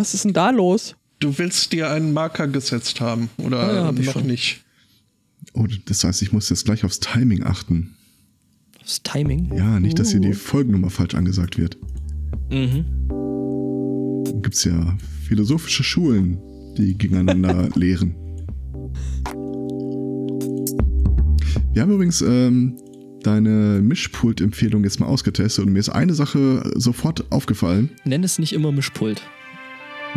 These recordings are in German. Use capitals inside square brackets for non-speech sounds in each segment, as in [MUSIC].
Was ist denn da los? Du willst dir einen Marker gesetzt haben oder Ah ja, noch schon. nicht? Oh, das heißt, ich muss jetzt gleich aufs Timing achten. Das Timing. Ja, nicht, dass hier Uh. die Folgennummer falsch angesagt wird. Mhm. Gibt es ja philosophische Schulen, die gegeneinander [LAUGHS] lehren. Wir haben übrigens ähm, deine Mischpult-Empfehlung jetzt mal ausgetestet und mir ist eine Sache sofort aufgefallen. Nenn es nicht immer Mischpult.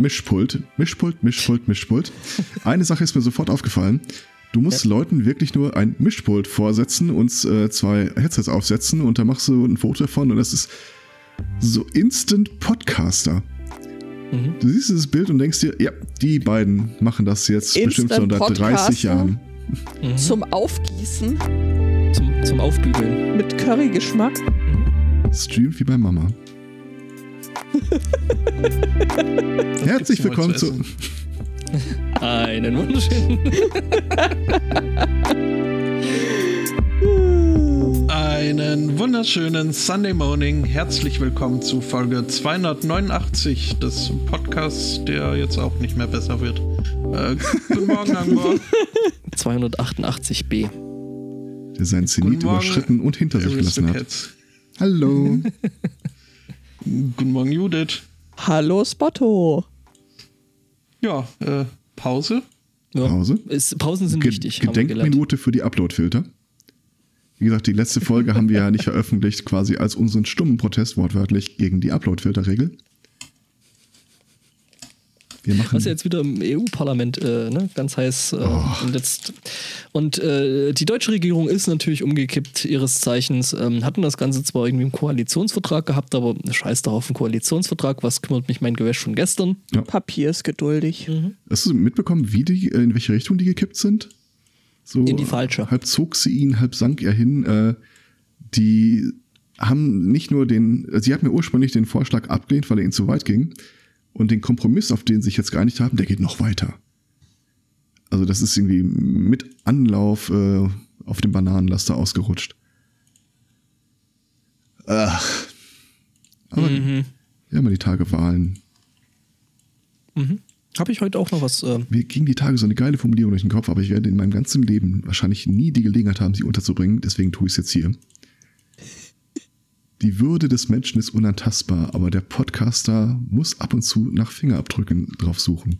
Mischpult, Mischpult, Mischpult, Mischpult. Eine Sache ist mir sofort aufgefallen. Du musst Leuten wirklich nur ein Mischpult vorsetzen und äh, zwei Headsets aufsetzen und dann machst du ein Foto davon und das ist so Instant Podcaster. Mhm. Du siehst dieses Bild und denkst dir, ja, die beiden machen das jetzt bestimmt so Instant unter 30 Podcaster? Jahren. Mhm. Zum Aufgießen Zum, zum Aufbügeln. mit Currygeschmack. Streamt wie bei Mama. [LAUGHS] Herzlich willkommen zu. [LAUGHS] Einen wunderschönen. Einen wunderschönen Sunday Morning. Herzlich willkommen zu Folge 289 des Podcasts, der jetzt auch nicht mehr besser wird. Äh, guten Morgen, Angmar. 288b. [LAUGHS] der seinen Zenit überschritten und hinter sich gelassen hat. Hallo. Guten Morgen, Judith. Hallo Spotto. Ja, äh, Pause. Ja. Pause. Ist, Pausen sind Ge wichtig. Gedenkminute für die Uploadfilter. Wie gesagt, die letzte Folge haben wir ja nicht veröffentlicht, quasi als unseren stummen Protest wortwörtlich gegen die Uploadfilterregel. Wir machen. Was ja jetzt wieder im EU-Parlament äh, ne, ganz heiß äh, Oh. und jetzt und äh, die deutsche Regierung ist natürlich umgekippt ihres Zeichens, ähm, hatten das Ganze zwar irgendwie im Koalitionsvertrag gehabt, aber scheiß doch auf den Koalitionsvertrag, was kümmert mich mein Gewäsch von gestern? Papier ist geduldig. Hast du mitbekommen, wie die, äh, in welche Richtung die gekippt sind? So In die falsche. Halb zog sie ihn, halb sank er hin. Äh, die haben nicht nur den, sie hat mir ursprünglich den Vorschlag abgelehnt, weil er ihnen zu weit ging. Und den Kompromiss, auf den sie sich jetzt geeinigt haben, der geht noch weiter. Also das ist irgendwie mit Anlauf äh, auf dem Bananenlaster ausgerutscht. Ach. Aber Mhm. ja, mal die Tage Wahlen. Habe ich heute auch noch was? Äh, Mir ging die Tage so eine geile Formulierung durch den Kopf, aber ich werde in meinem ganzen Leben wahrscheinlich nie die Gelegenheit haben, sie unterzubringen, deswegen tue ich es jetzt hier. Die Würde des Menschen ist unantastbar, aber der Podcaster muss ab und zu nach Fingerabdrücken drauf suchen.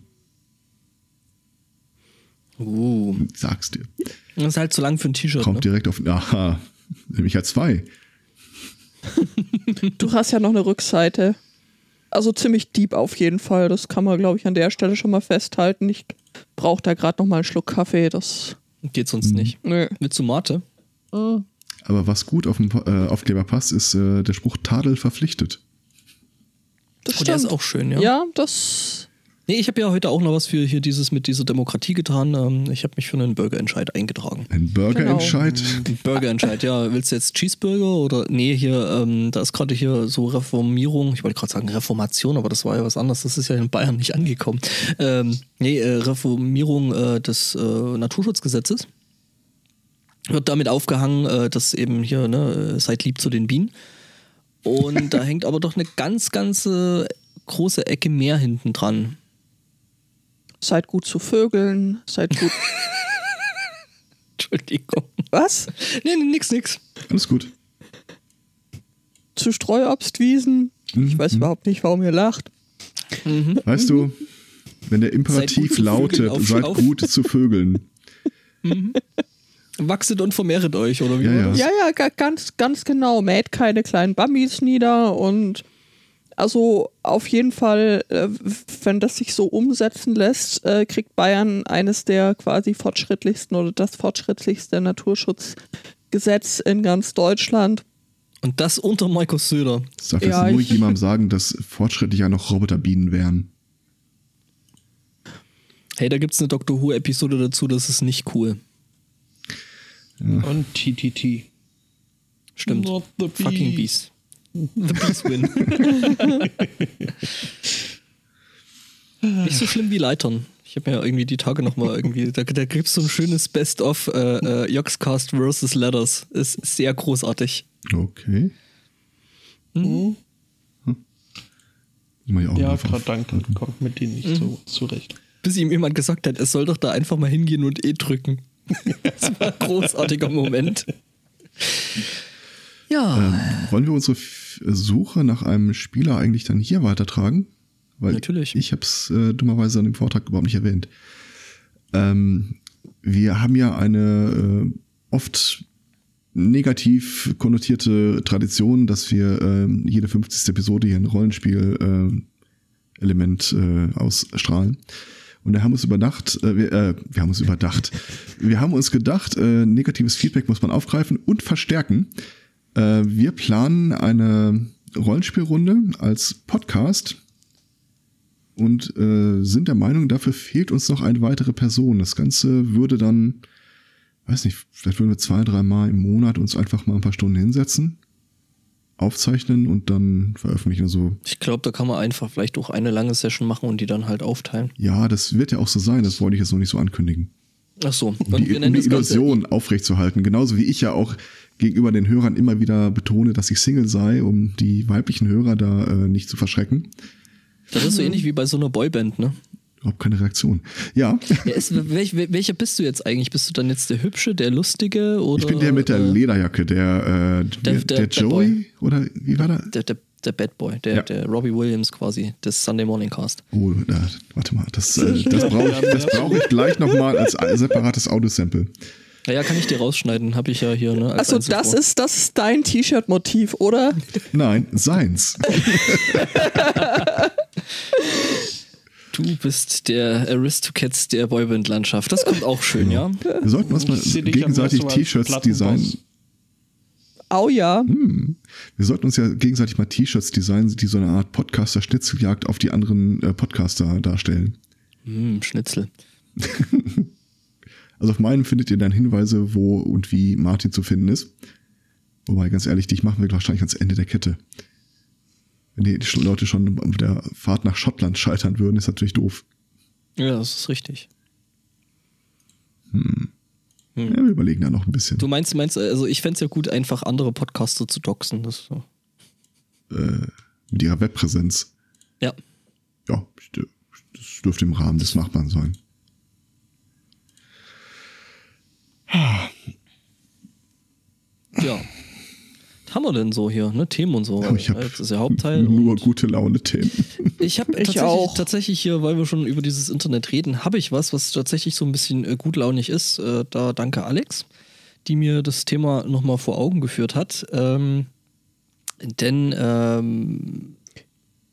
uh, Ich Sag's dir. das ist halt zu lang für ein T-Shirt. Kommt Ne? direkt auf. Aha, nämlich ja zwei. [LAUGHS] Du hast ja noch eine Rückseite. Also ziemlich deep auf jeden Fall. Das kann man, glaube ich, an der Stelle schon mal festhalten. Ich brauche da gerade noch mal einen Schluck Kaffee. Das. Geht sonst Mhm. nicht. Nö. Willst du Mate? Aber was gut auf dem äh, Aufkleber passt, ist äh, der Spruch Tadel verpflichtet. Das Oh, der ist auch schön, ja. Ja, das. Nee, ich habe ja heute auch noch was für hier dieses mit dieser Demokratie getan. Ähm, ich habe mich für einen Bürgerentscheid eingetragen. Ein Burgerentscheid. Ein Bürgerentscheid, ja. Willst du jetzt Cheeseburger oder nee, hier, ähm, da ist gerade hier so Reformierung, ich wollte gerade sagen Reformation, aber das war ja was anderes, das ist ja in Bayern nicht angekommen. Ähm, nee, äh, Reformierung äh, des äh, Naturschutzgesetzes. Wird damit aufgehangen, äh, dass eben hier, ne, äh, seid lieb zu den Bienen. Und da [LAUGHS] hängt aber doch eine ganz, ganz äh, große Ecke mehr hinten dran. Seid gut zu Vögeln. Seid gut. [LAUGHS] Entschuldigung. Was? Nee, nee, nix, nix. Alles gut. Zu Streuobstwiesen. Ich weiß überhaupt nicht, warum ihr lacht. Weißt du, wenn der Imperativ gut zu lautet, seid gut zu Vögeln. Wachset und vermehrt euch, oder wie Ja, ja. das? Ja, ja, ga- ganz, ganz genau. Mäht keine kleinen Bambis nieder und also auf jeden Fall, äh, wenn das sich so umsetzen lässt, äh, kriegt Bayern eines der quasi fortschrittlichsten oder das fortschrittlichste Naturschutzgesetz in ganz Deutschland. Und das unter Markus Söder. Darf Ja, jetzt nur ich- jemandem sagen, dass fortschrittlich ja noch Roboterbienen wären. Hey, da gibt's eine Doctor Who-Episode dazu, das ist nicht cool. Und TTT. Stimmt. Not the Fucking bees. Beast. The Beast win. nicht so schlimm wie Leitern. Ich habe mir ja irgendwie die Tage nochmal irgendwie, da, da gibt's so ein schönes Best-of äh, äh, Yogscast versus Letters. Ist sehr großartig. Okay. Mach ich auch Ja, danke. Kommt mit denen nicht so zurecht. Bis ihm jemand gesagt hat, er soll doch da einfach mal hingehen und E drücken. Das war ein großartiger Moment. Ja, Ähm, wollen wir unsere Suche nach einem Spieler eigentlich dann hier weitertragen? Weil Natürlich. Ich habe es äh, dummerweise an dem Vortrag überhaupt nicht erwähnt. Ähm, wir haben ja eine äh, oft negativ konnotierte Tradition, dass wir ähm, jede 50. Episode hier ein Rollenspiel-Element äh, äh, ausstrahlen. Und wir haben uns überdacht, äh, wir, äh, wir haben uns überdacht, wir haben uns gedacht, äh, negatives Feedback muss man aufgreifen und verstärken. Äh, wir planen eine Rollenspielrunde als Podcast und äh, sind der Meinung, dafür fehlt uns noch eine weitere Person. Das Ganze würde dann, weiß nicht, vielleicht würden wir zwei, drei Mal im Monat uns einfach mal ein paar Stunden hinsetzen, aufzeichnen und dann veröffentlichen. Also ich glaube, da kann man einfach vielleicht auch eine lange Session machen und die dann halt aufteilen. ja, das wird ja auch so sein. Das wollte ich jetzt noch nicht so ankündigen. Ach so, Um die, um die das Ganze Illusion aufrechtzuerhalten. Genauso wie ich ja auch gegenüber den Hörern immer wieder betone, dass ich Single sei, um die weiblichen Hörer da äh, nicht zu verschrecken. Das ist so ähnlich wie bei so einer Boyband, ne? Überhaupt keine Reaktion. Ja, Ja, ist, welch, welcher bist du jetzt eigentlich? Bist du dann jetzt der Hübsche, der Lustige oder? ich bin der mit der äh, Lederjacke, der, äh, der, der- der, Joey, Boy. oder wie war der? der, der, der Bad Boy, der, Ja. der Robbie Williams quasi, des Sunday Morning Cast. Oh, da, warte mal, das, äh, das brauche ich, das brauch ich gleich nochmal als separates Audiosample. Naja, kann ich dir rausschneiden, habe ich ja hier, ne? als Also das ist, das ist dein T-Shirt-Motiv, oder? Nein, seins. [LAUGHS] [LAUGHS] Du bist der Aristocats der Boyband-Landschaft. Das kommt auch schön, ja? Wir sollten uns mal gegenseitig T-Shirts designen. Au ja. Wir sollten uns ja gegenseitig mal T-Shirts designen, die so eine Art Podcaster-Schnitzeljagd auf die anderen äh, Podcaster darstellen. Hm, Schnitzel. [LAUGHS] Also auf meinem findet ihr dann Hinweise, wo und wie Martin zu finden ist. Wobei, ganz ehrlich, dich machen wir wahrscheinlich ans Ende der Kette. Wenn die Leute schon auf der Fahrt nach Schottland scheitern würden, ist natürlich doof. Ja, das ist richtig. Ja, wir überlegen da noch ein bisschen. Du meinst, meinst, also ich fände es ja gut, einfach andere Podcaster zu doxen. Das, so. Äh, mit ihrer Webpräsenz. ja. Ja, das dürfte im Rahmen des Machbaren sein. Ja. Haben wir denn so hier, ne? Themen und so. Oh, ich habe das ist ja Hauptteil. nur und- gute Laune-Themen. Ich habe [LAUGHS] Ich tatsächlich, auch. tatsächlich hier, weil wir schon über dieses Internet reden, habe ich was, was tatsächlich so ein bisschen äh, gutlaunig ist. Äh, da danke Alex, die mir das Thema nochmal vor Augen geführt hat. Ähm, denn ähm,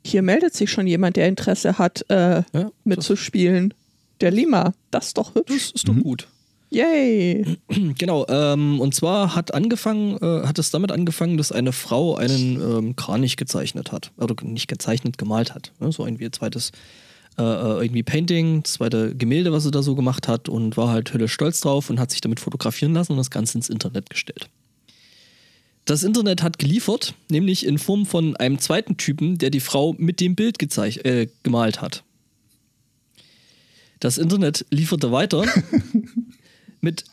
Hier meldet sich schon jemand, der Interesse hat, äh, ja, mitzuspielen. Der Lima. Das ist doch hübsch. das ist doch gut. Yay. [CLEARS THROAT] Genau, ähm, und zwar hat angefangen, äh, hat es damit angefangen, dass eine Frau einen ähm, Kranich gezeichnet hat. Oder nicht gezeichnet, gemalt hat. Ne? So irgendwie ein zweites äh, äh, irgendwie Painting, das zweite Gemälde, was sie da so gemacht hat und war halt höllisch stolz drauf und hat sich damit fotografieren lassen und das Ganze ins Internet gestellt. Das Internet hat geliefert, nämlich in Form von einem zweiten Typen, der die Frau mit dem Bild äh, gemalt hat. Das Internet lieferte weiter [LAUGHS] mit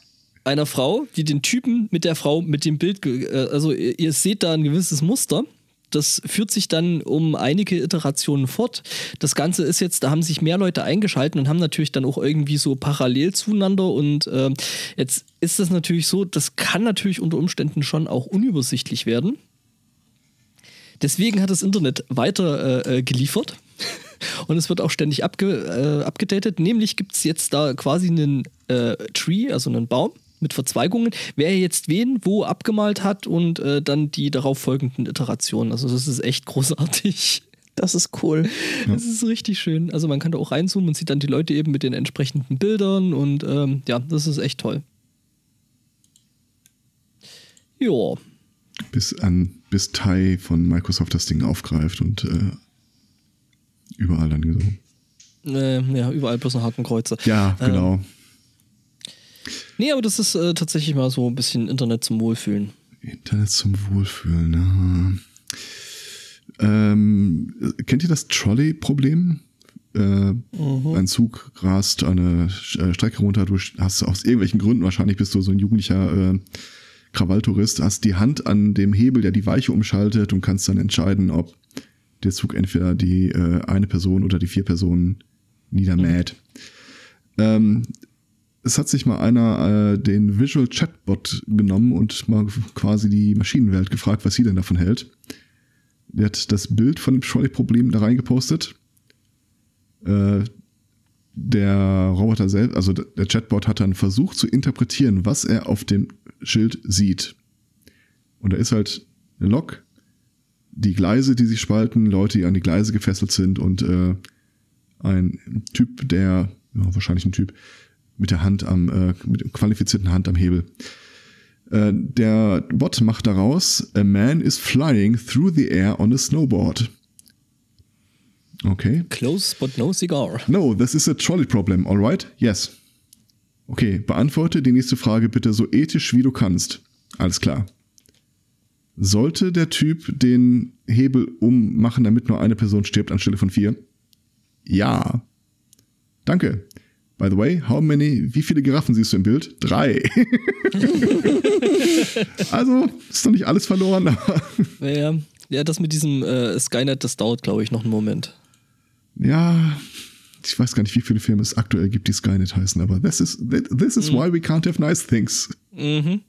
einer Frau, die den Typen mit der Frau mit dem Bild, äh, also ihr, seht da ein gewisses Muster. Das führt sich dann um einige Iterationen fort. Das Ganze ist jetzt, da haben sich mehr Leute eingeschaltet und haben natürlich dann auch irgendwie so parallel zueinander. Und ähm, jetzt ist das natürlich so, das kann natürlich unter Umständen schon auch unübersichtlich werden. Deswegen hat das Internet weiter äh, äh, geliefert und es wird auch ständig abge, äh, abgedatet. Nämlich gibt es jetzt da quasi einen äh, Tree, also einen Baum mit Verzweigungen, wer jetzt wen wo abgemalt hat und äh, dann die darauf folgenden Iterationen. Also das ist echt großartig. Das ist cool. [LAUGHS] Das ist richtig schön. Also man kann da auch reinzoomen und sieht dann die Leute eben mit den entsprechenden Bildern und ähm, ja, das ist echt toll. Ja, bis an bis Tai von Microsoft das Ding aufgreift und äh, überall dann so. äh, ja, überall bloß noch Hakenkreuze. Ja, Ähm, genau. Nee, aber das ist äh, tatsächlich mal so ein bisschen Internet zum Wohlfühlen. Internet zum Wohlfühlen. Ja. Ähm, kennt ihr das Trolley-Problem? Äh, Ein Zug rast eine äh, Strecke runter, du hast aus irgendwelchen Gründen, wahrscheinlich bist du so ein jugendlicher äh, Krawalltourist, hast die Hand an dem Hebel, der die Weiche umschaltet und kannst dann entscheiden, ob der Zug entweder die äh, eine Person oder die vier Personen niedermäht. Ähm, es hat sich mal einer äh, den Visual Chatbot genommen und mal quasi die Maschinenwelt gefragt, was sie denn davon hält. Der hat das Bild von dem Trolley-Problem da reingepostet. Äh, der Roboter selbst, also der Chatbot hat dann versucht zu interpretieren, was er auf dem Schild sieht. Und da ist halt eine Lok, die Gleise, die sich spalten, Leute, die an die Gleise gefesselt sind und äh, ein Typ, der, ja, wahrscheinlich ein Typ, mit der Hand am, äh, mit qualifizierten Hand am Hebel. Äh, der Bot macht daraus, a man is flying through the air on a snowboard. Okay. Close but no cigar. No, this is a trolley problem, alright? Yes. Okay, beantworte die nächste Frage bitte so ethisch wie du kannst. Alles klar. Sollte der Typ den Hebel ummachen, damit nur eine Person stirbt anstelle von vier? Ja. Danke. By the way, how many, wie viele Giraffen siehst du im Bild? Drei. [LAUGHS] also, ist doch nicht alles verloren, aber. Ja, ja das mit diesem äh, Skynet, das dauert, glaube ich, noch einen Moment. Ja, ich weiß gar nicht, wie viele Filme es aktuell gibt, die Skynet heißen, aber this is, this is mhm. why we can't have nice things. Mhm.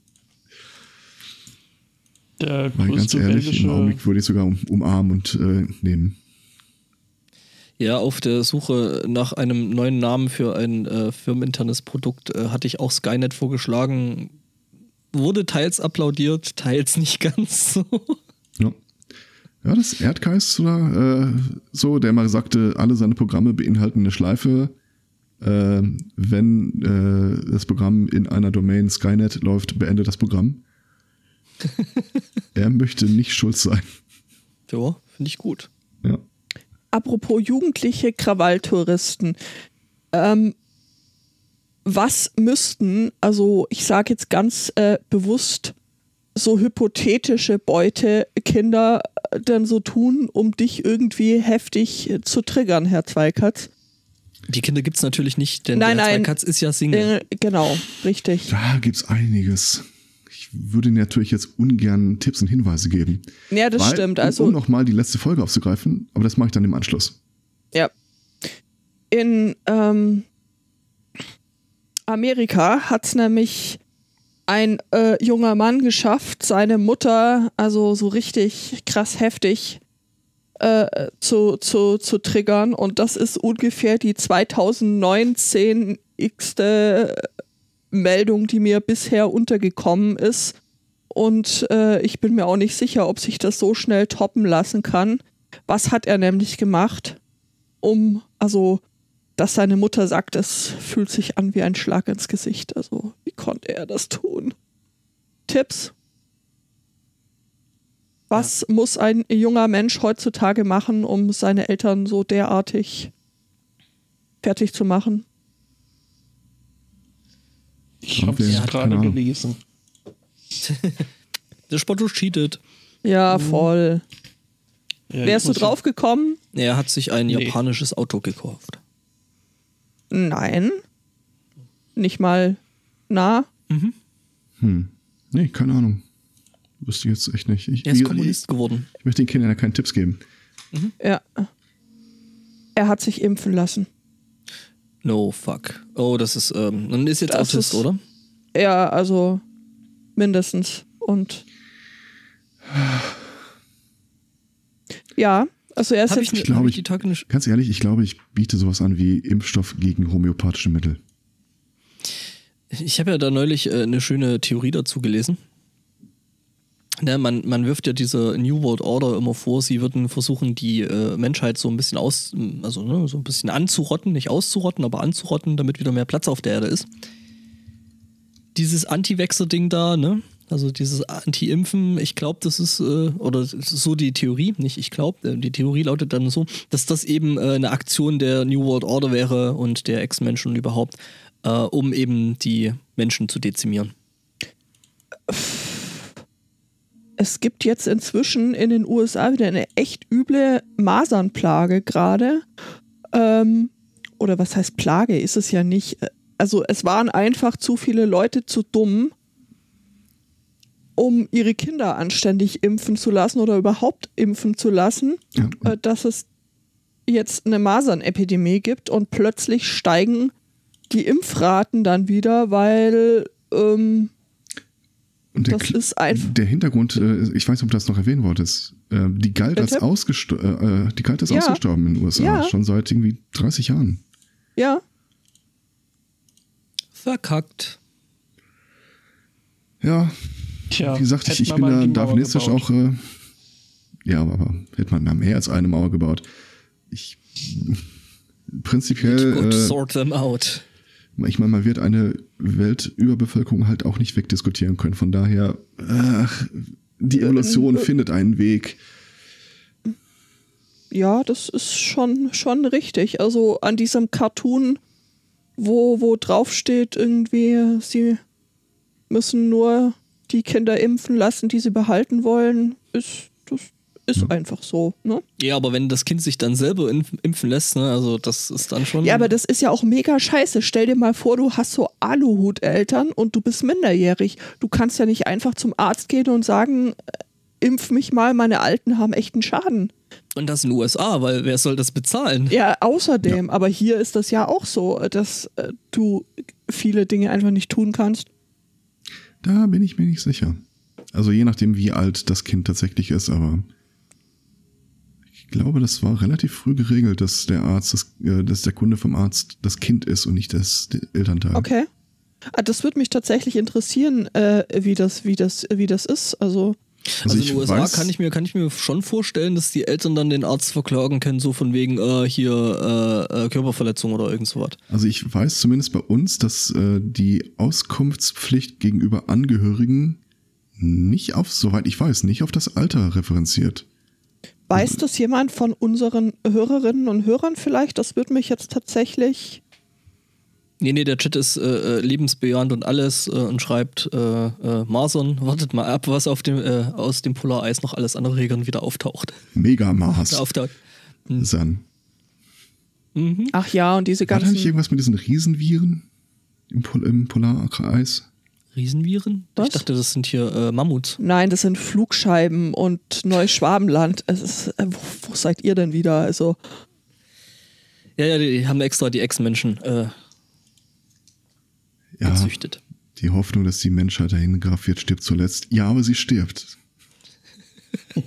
Der Mal ganz ehrlich, im Augenblick würde ich sogar um, umarmen und äh, nehmen. Ja, auf der Suche nach einem neuen Namen für ein äh, firmeninternes Produkt äh, hatte ich auch Skynet vorgeschlagen. Wurde teils applaudiert, teils nicht ganz so. Ja. Ja, das Erdgeist oder äh, so, der mal sagte, alle seine Programme beinhalten eine Schleife. Äh, wenn äh, das Programm in einer Domain Skynet läuft, beendet das Programm. [LAUGHS] er möchte nicht schuld sein. Ja, finde ich gut. Ja apropos jugendliche Krawalltouristen. Ähm, was müssten, also ich sage jetzt ganz äh, bewusst, so hypothetische Beutekinder äh, denn so tun, um dich irgendwie heftig äh, zu triggern, Herr Zweikatz? Die Kinder gibt es natürlich nicht, denn nein, der Herr Zweikatz ist ja Single. Äh, genau, richtig. Da gibt es einiges würde natürlich jetzt ungern Tipps und Hinweise geben. Ja, das weil, stimmt. Also, um nochmal die letzte Folge aufzugreifen, aber das mache ich dann im Anschluss. Ja. In ähm, Amerika hat es nämlich ein äh, junger Mann geschafft, seine Mutter, also so richtig krass heftig, äh, zu, zu, zu triggern. Und das ist ungefähr die 2019 x Meldung, die mir bisher untergekommen ist. Und äh, ich bin mir auch nicht sicher, ob sich das so schnell toppen lassen kann. Was hat er nämlich gemacht, um, also, dass seine Mutter sagt, es fühlt sich an wie ein Schlag ins Gesicht. Also, wie konnte er das tun? Tipps? Was ja. muss ein junger Mensch heutzutage machen, um seine Eltern so derartig fertig zu machen? Ich habe es gerade gelesen. [LAUGHS] Der Spotto cheatet. Ja, mhm. voll. Ja, Wärst du drauf gekommen? Er hat sich ein nee. japanisches Auto gekauft. Nein. Nicht mal nah. Mhm. Hm. Nee, keine Ahnung. Wüsste ich jetzt echt nicht. Ich, er ist Kommunist geworden. Ich möchte den Kindern ja keine Tipps geben. Mhm. Ja. Er hat sich impfen lassen. No fuck. Oh, das ist, ähm, dann ist jetzt das Autist, ist, oder? Ja, also mindestens. Und ja, also er ist jetzt. Ich, glaube, ich, ganz ehrlich, ich glaube, ich biete sowas an wie Impfstoff gegen homöopathische Mittel. Ich habe ja da neulich äh, eine schöne Theorie dazu gelesen. Ne, man, man wirft ja diese New World Order immer vor, sie würden versuchen, die äh, Menschheit so ein bisschen aus, also ne, so ein bisschen anzurotten, nicht auszurotten, aber anzurotten, damit wieder mehr Platz auf der Erde ist. Dieses Anti-Wechsel-Ding da, ne? Also dieses Anti-Impfen, ich glaube, das ist, äh, oder ist so die Theorie, nicht ich glaube, äh, die Theorie lautet dann so, dass das eben äh, eine Aktion der New World Order wäre und der Ex-Menschen überhaupt, äh, um eben die Menschen zu dezimieren es gibt jetzt inzwischen in den USA wieder eine echt üble Masernplage gerade. Ähm, oder was heißt Plage? Ist es ja nicht. Also es waren einfach zu viele Leute zu dumm, um ihre Kinder anständig impfen zu lassen oder überhaupt impfen zu lassen, Ja. äh, dass es jetzt eine Masernepidemie gibt und plötzlich steigen die Impfraten dann wieder, weil ähm, der, das ist einfach. der Hintergrund, äh, ich weiß nicht, ob du das noch erwähnen wolltest, äh, die galt als, ausgesto äh, äh, die galt als Ja. ausgestorben in den USA, Ja. schon seit irgendwie 30 Jahren. Ja, Verkackt. Ja, Tja, wie gesagt, ich, ich bin da darwinistisch auch, äh, ja, aber hätte man mehr als eine Mauer gebaut. Ich, prinzipiell, Gut, äh, sort them out. ich meine, man wird eine Weltüberbevölkerung halt auch nicht wegdiskutieren können. Von daher, ach, die Evolution äh, findet einen Weg. ja, das ist schon, schon richtig. Also an diesem Cartoon, wo, wo drauf steht, irgendwie, sie müssen nur die Kinder impfen lassen, die sie behalten wollen, ist, ist einfach so. Ne? Ja, aber wenn das Kind sich dann selber impf- impfen lässt, ne, also das ist dann schon. Ja, aber das ist ja auch mega scheiße. Stell dir mal vor, du hast so Aluhut-Eltern und du bist minderjährig. Du kannst ja nicht einfach zum Arzt gehen und sagen, äh, impf mich mal, meine Alten haben echten Schaden. Und das in den USA, weil wer soll das bezahlen? Ja, außerdem, aber hier ist das ja auch so, dass äh, du viele Dinge einfach nicht tun kannst. Da bin ich mir nicht sicher. Also je nachdem, wie alt das Kind tatsächlich ist, aber glaube, das war relativ früh geregelt, dass der Arzt, das, äh, dass der Kunde vom Arzt das Kind ist und nicht das der Elternteil. Okay. Ah, das würde mich tatsächlich interessieren, äh, wie, das, wie, das, wie das ist. Also, Also, ich in den USA weiß- kann ich, mir, kann ich mir schon vorstellen, dass die Eltern dann den Arzt verklagen können, so von wegen äh, hier äh, äh, Körperverletzung oder irgend sowas. Also ich weiß zumindest bei uns, dass äh, die Auskunftspflicht gegenüber Angehörigen nicht auf, soweit ich weiß, nicht auf das Alter referenziert. Weiß das jemand von unseren Hörerinnen und Hörern vielleicht? Das würde mich jetzt tatsächlich. Nee, nee, der Chat ist äh, äh, lebensbejahend und alles äh, und schreibt äh, äh, Masern, wartet mal ab, was auf dem, äh, aus dem Polareis noch alles an Regeln wieder auftaucht. Megamaß. [LAUGHS] auftaucht. San. Ach ja, und diese War da nicht ganzen. irgendwas mit diesen Riesenviren im, Pol im Polareis? Riesenviren? Was? Ich dachte, das sind hier äh, Mammuts. Nein, das sind Flugscheiben und Neuschwabenland. Es ist, äh, wo, wo seid ihr denn wieder? Also, Ja, ja, die haben extra die Ex-Menschen äh, Ja, gezüchtet. die Hoffnung, dass die Menschheit dahin wird, stirbt zuletzt. Ja, aber sie stirbt. [LAUGHS]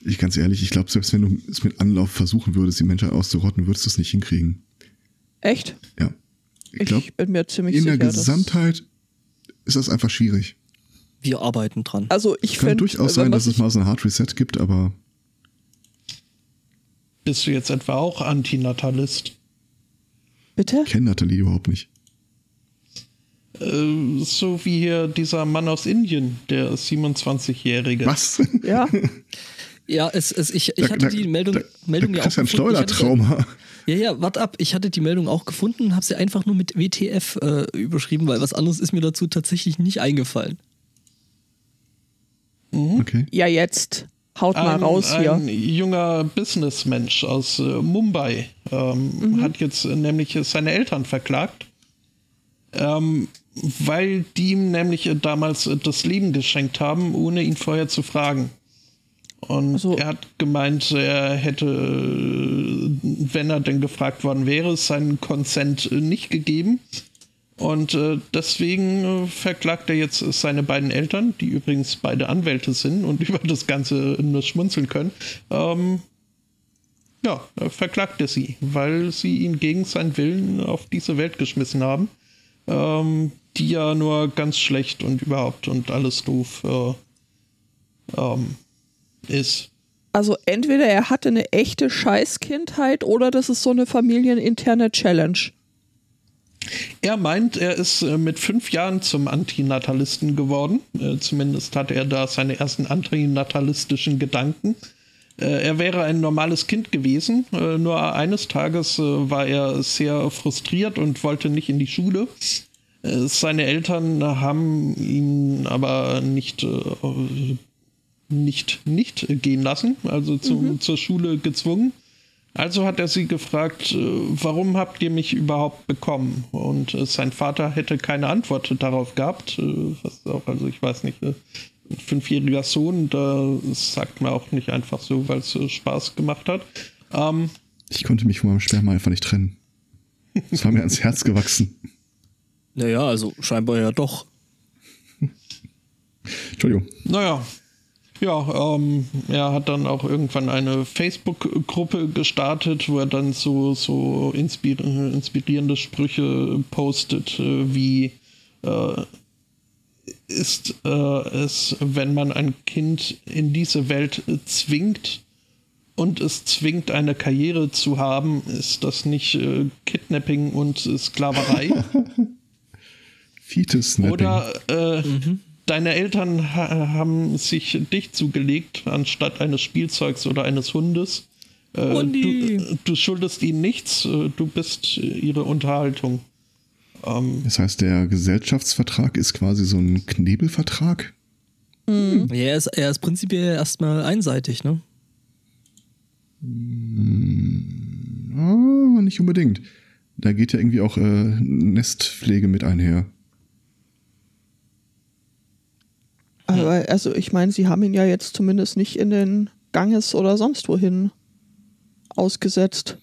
ich ganz ehrlich, ich glaube, selbst wenn du es mit Anlauf versuchen würdest, die Menschheit auszurotten, würdest du es nicht hinkriegen. echt? Ja. Ich Ich glaube, bin mir ziemlich in sicher. der dass- Gesamtheit ist das einfach schwierig. Wir arbeiten dran. Also, ich Kann finde. durchaus sein, dass es mal so ein Hard Reset gibt, aber Bist du jetzt etwa auch Antinatalist? Bitte? ich kenne Nathalie überhaupt nicht. Äh, so wie hier dieser Mann aus Indien, der 27-Jährige. Was? Ja. [LAUGHS] Ja, es, es, ich, ich hatte die Meldung, da, Meldung da ja auch gefunden. Ich hatte- Steuertrauma. Ja, ja, warte ab. Ich hatte die Meldung auch gefunden und habe sie einfach nur mit WTF äh, überschrieben, weil was anderes ist mir dazu tatsächlich nicht eingefallen. Okay. Ja, jetzt. Haut mal ein, raus hier. ein junger Businessmensch aus äh, Mumbai ähm, hat jetzt äh, nämlich seine Eltern verklagt, ähm, weil die ihm nämlich äh, damals äh, das Leben geschenkt haben, ohne ihn vorher zu fragen. Und Also- er hat gemeint, er hätte, wenn er denn gefragt worden wäre, seinen Consent äh, nicht gegeben. Und äh, deswegen äh, verklagt er jetzt seine beiden Eltern, die übrigens beide Anwälte sind und [LAUGHS] über das Ganze nur schmunzeln können. Ähm, ja, er verklagt er sie, weil sie ihn gegen seinen Willen auf diese Welt geschmissen haben, ähm, die ja nur ganz schlecht und überhaupt und alles doof äh, ähm, ist. Also entweder er hatte eine echte Scheißkindheit oder das ist so eine familieninterne Challenge. Er meint, er ist äh, mit fünf Jahren zum Antinatalisten geworden. Äh, zumindest hatte er da seine ersten antinatalistischen Gedanken. Äh, er wäre ein normales Kind gewesen. Nur eines Tages war er sehr frustriert und wollte nicht in die Schule. Seine Eltern haben ihn aber nicht, nicht, nicht gehen lassen, also zum, zur Schule gezwungen. Also hat er sie gefragt, äh, warum habt ihr mich überhaupt bekommen? Und äh, sein Vater hätte keine Antwort darauf gehabt. Äh, was auch, also ich weiß nicht, ein fünfjähriger Sohn, da sagt man auch nicht einfach so, weil es Spaß gemacht hat. Ähm, ich konnte mich von meinem Sperma einfach nicht trennen. Es war mir ans Herz gewachsen. Naja, also scheinbar ja doch. Entschuldigung. Naja, ja, ähm, er hat dann auch irgendwann eine Facebook-Gruppe gestartet, wo er dann so, so inspirierende Sprüche postet, äh, wie äh, ist äh, es, wenn man ein Kind in diese Welt zwingt und es zwingt, eine Karriere zu haben, ist das nicht äh, Kidnapping und Sklaverei? [LAUGHS] Fetus Oder äh, mhm deine Eltern ha haben sich dich zugelegt anstatt eines Spielzeugs oder eines Hundes. Äh, du, du, schuldest ihnen nichts, äh, du bist ihre Unterhaltung. Ähm, das heißt, der Gesellschaftsvertrag ist quasi so ein Knebelvertrag? Mhm. Ja, er ist, er ist prinzipiell erstmal einseitig, ne? Oh, nicht unbedingt. Da geht ja irgendwie auch äh, Nestpflege mit einher. Aber also ich meine, sie haben ihn ja jetzt zumindest nicht in den Ganges oder sonst wohin ausgesetzt,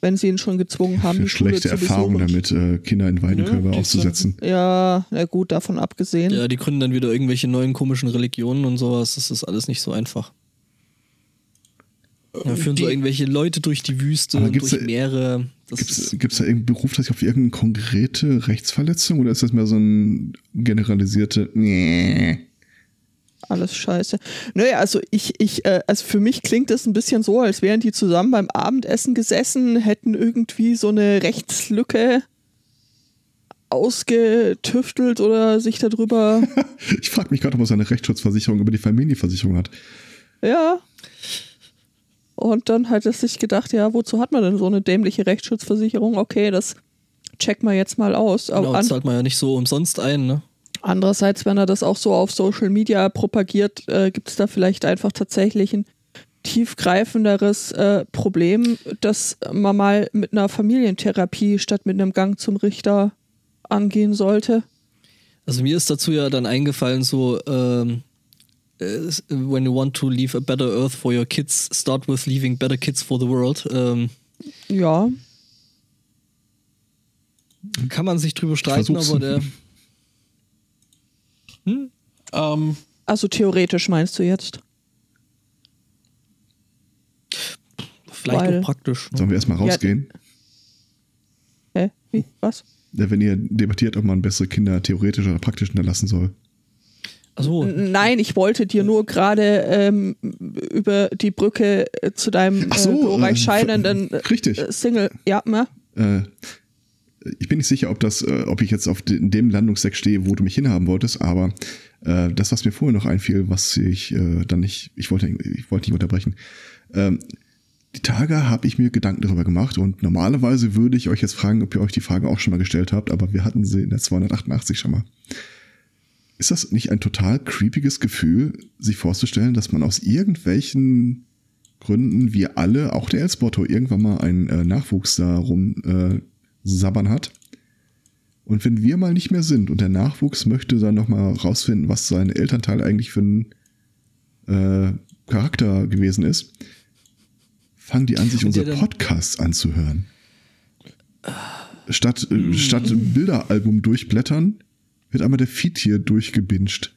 wenn sie ihn schon gezwungen haben. Für schlechte Erfahrungen damit, äh, Kinder in Weidenkörbe ja, auszusetzen. Ja, na gut, davon abgesehen. Ja, die gründen dann wieder irgendwelche neuen komischen Religionen und sowas. Das ist alles nicht so einfach. Ja, führen die, so irgendwelche Leute durch die Wüste, durch da, Meere. Gibt es da irgendeinen Beruf, das sich auf irgendeine konkrete Rechtsverletzung oder ist das mehr so ein generalisierte Nee? Alles scheiße. Naja, also ich, ich, äh, also für mich klingt das ein bisschen so, als wären die zusammen beim Abendessen gesessen, hätten irgendwie so eine Rechtslücke ausgetüftelt oder sich darüber. [LAUGHS] ich frage mich gerade, ob er seine Rechtsschutzversicherung über die Familienversicherung hat. Ja. Und dann hat er sich gedacht, ja, wozu hat man denn so eine dämliche Rechtsschutzversicherung? Okay, das check mal jetzt mal aus. Genau, zahlt man ja nicht so umsonst ein, ne? Andererseits, wenn er das auch so auf Social Media propagiert, äh, gibt es da vielleicht einfach tatsächlich ein tiefgreifenderes äh, Problem, dass man mal mit einer Familientherapie statt mit einem Gang zum Richter angehen sollte. Also mir ist dazu ja dann eingefallen, so ähm, äh, when you want to leave a better earth for your kids, start with leaving better kids for the world. Ähm, ja. Kann man sich drüber streiten, aber der hm? Ähm, also theoretisch meinst du jetzt? Vielleicht Weil, auch praktisch. Ne? Sollen wir erstmal rausgehen? Ja. Hä? Wie? Was? Ja, wenn ihr debattiert, ob man bessere Kinder theoretisch oder praktisch hinterlassen soll. So. Nein, ich wollte dir nur gerade ähm, über die Brücke äh, zu deinem so, äh, glorreich scheinenden äh, Single. Ja, ne? Äh, ich bin nicht sicher, ob das, äh, ob ich jetzt auf de, dem Landungsdeck stehe, wo du mich hinhaben wolltest, aber äh, das, was mir vorher noch einfiel, was ich äh, dann nicht, ich wollte, ich wollte nicht unterbrechen. Ähm, die Tage habe ich mir Gedanken darüber gemacht und normalerweise würde ich euch jetzt fragen, ob ihr euch die Frage auch schon mal gestellt habt, aber wir hatten sie in der 288 schon mal. Ist das nicht ein total creepiges Gefühl, sich vorzustellen, dass man aus irgendwelchen Gründen, wir alle, auch der Elsporto, irgendwann mal einen äh, Nachwuchs darum äh, sabbern hat. Und wenn wir mal nicht mehr sind und der Nachwuchs möchte dann nochmal rausfinden, was sein Elternteil eigentlich für ein äh, Charakter gewesen ist, fangen die an, sich unser Podcast anzuhören. Statt, äh, mhm. statt Bilderalbum durchblättern, wird einmal der Feed hier durchgebinged.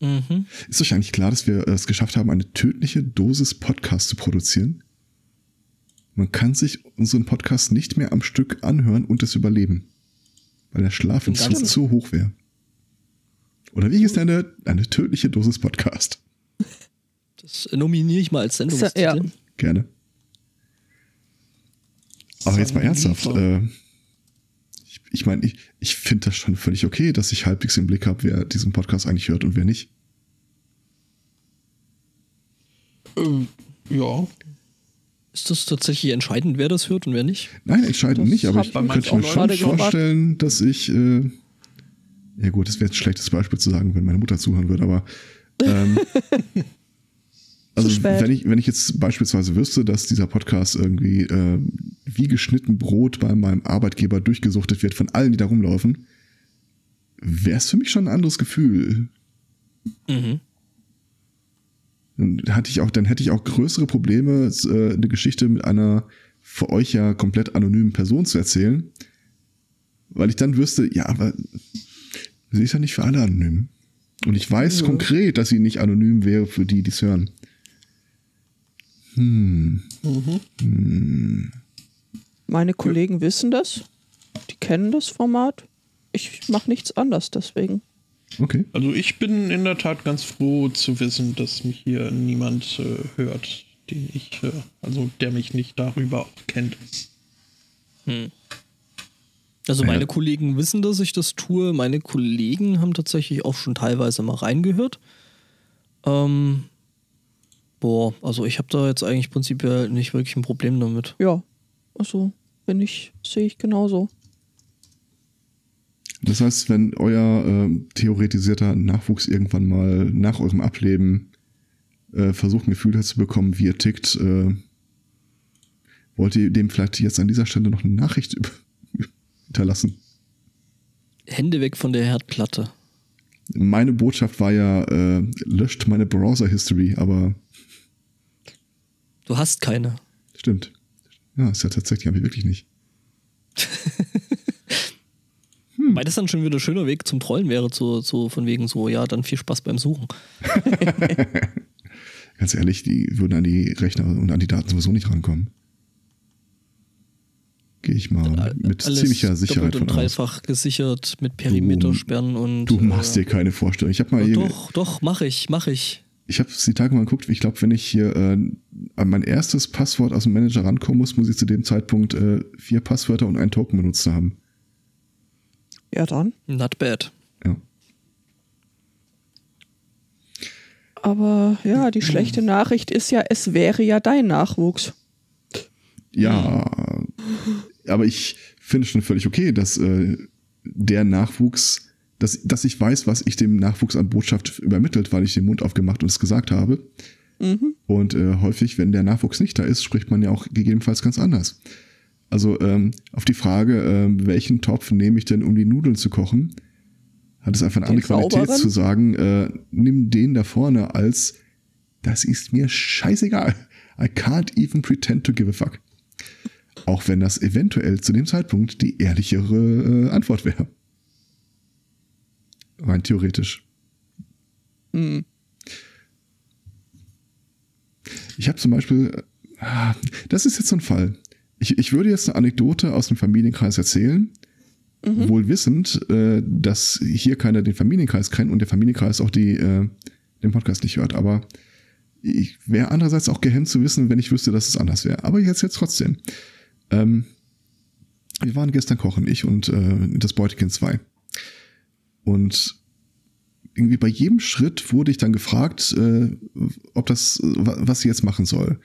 Mhm. Ist euch eigentlich klar, dass wir es geschafft haben, eine tödliche Dosis Podcast zu produzieren? Man kann sich unseren Podcast nicht mehr am Stück anhören und es überleben. Weil der Schlafentzug zu hoch wäre. Oder wie ist eine, eine tödliche Dosis Podcast? Das nominiere ich mal als Sendungstitel. Ja. Gerne. Aber jetzt mal ernsthaft. Äh, ich ich meine, ich, ich finde das schon völlig okay, dass ich halbwegs im Blick habe, wer diesen Podcast eigentlich hört und wer nicht. Ähm, ja. Ist das tatsächlich entscheidend, wer das hört und wer nicht? Nein, entscheidend das nicht, aber ich könnte mir schon vorstellen, dass ich, äh, ja gut, das wäre jetzt ein schlechtes Beispiel zu sagen, wenn meine Mutter zuhören würde, aber ähm, [LAUGHS] [LAUGHS] Also spät. wenn ich, wenn ich jetzt beispielsweise wüsste, dass dieser Podcast irgendwie äh, wie geschnitten Brot bei meinem Arbeitgeber durchgesuchtet wird von allen, die da rumlaufen, wäre es für mich schon ein anderes Gefühl. Mhm. Dann hatte ich auch, dann hätte ich auch größere Probleme, äh, eine Geschichte mit einer für euch ja komplett anonymen Person zu erzählen, weil ich dann wüsste, ja, aber sie ist ja nicht für alle anonym. Und ich weiß Ja. konkret, dass sie nicht anonym wäre für die, die es hören. Hm. Meine Kollegen wissen das. Die kennen das Format. Ich mache nichts anders deswegen. Okay. Also ich bin in der Tat ganz froh zu wissen, dass mich hier niemand äh, hört, den ich, äh, also der mich nicht darüber auch kennt. Also Ja. meine Kollegen wissen, dass ich das tue. Meine Kollegen haben tatsächlich auch schon teilweise mal reingehört. Ähm, boah, also ich habe da jetzt eigentlich prinzipiell nicht wirklich ein Problem damit. Ja, also bin ich, sehe ich genauso. Das heißt, wenn euer äh, theoretisierter Nachwuchs irgendwann mal nach eurem Ableben äh, versucht, ein Gefühl dazu bekommen, wie ihr tickt, äh, wollt ihr dem vielleicht jetzt an dieser Stelle noch eine Nachricht hinterlassen? Hände weg von der Herdplatte. Meine Botschaft war ja, äh, löscht meine Browser-History, aber Du hast keine. stimmt. Ja, ist ja tatsächlich, habe ich wirklich nicht. [LAUGHS] Hm. Weil das dann schon wieder ein schöner Weg zum Trollen wäre, so, so von wegen so, ja, dann viel Spaß beim Suchen. [LAUGHS] Ganz ehrlich, die würden an die Rechner und an die Daten sowieso nicht rankommen. Gehe ich mal mit Alles ziemlicher Sicherheit von und aus. dreifach gesichert mit Perimetersperren und. Du machst äh, dir keine Vorstellung. Ich habe mal hier, Doch, doch, mach ich, mach ich. ich habe die Tage mal geguckt, ich glaube, wenn ich hier äh, an mein erstes Passwort aus dem Manager rankommen muss, muss ich zu dem Zeitpunkt äh, vier Passwörter und einen Token benutzt haben. Ja, dann. Not bad. Ja. Aber ja, die schlechte Nachricht ist ja, es wäre ja dein Nachwuchs. Ja, aber ich finde schon völlig okay, dass äh, der Nachwuchs, dass, dass ich weiß, was ich dem Nachwuchs an Botschaft übermittelt, weil ich den Mund aufgemacht und es gesagt habe. Mhm. Und äh, häufig, wenn der Nachwuchs nicht da ist, spricht man ja auch gegebenenfalls ganz anders. Also ähm, auf die Frage, ähm, welchen Topf nehme ich denn, um die Nudeln zu kochen, hat es einfach eine Den andere Qualität sauberen? zu sagen, äh, nimm den da vorne als, das ist mir scheißegal. I can't even pretend to give a fuck. Auch wenn das eventuell zu dem Zeitpunkt die ehrlichere äh, Antwort wäre. Rein theoretisch. Hm. Ich habe zum Beispiel, ah, das ist jetzt so ein Fall. Ich, ich würde jetzt eine Anekdote aus dem Familienkreis erzählen, wohl wissend, äh, dass hier keiner den Familienkreis kennt und der Familienkreis auch die, äh, den Podcast nicht hört. Aber ich wäre andererseits auch gehemmt zu wissen, wenn ich wüsste, dass es anders wäre. Aber jetzt jetzt trotzdem. Ähm, wir waren gestern kochen, ich und äh, das Beutekind 2. Und irgendwie bei jedem Schritt wurde ich dann gefragt, äh, ob das, wa- was sie jetzt machen soll.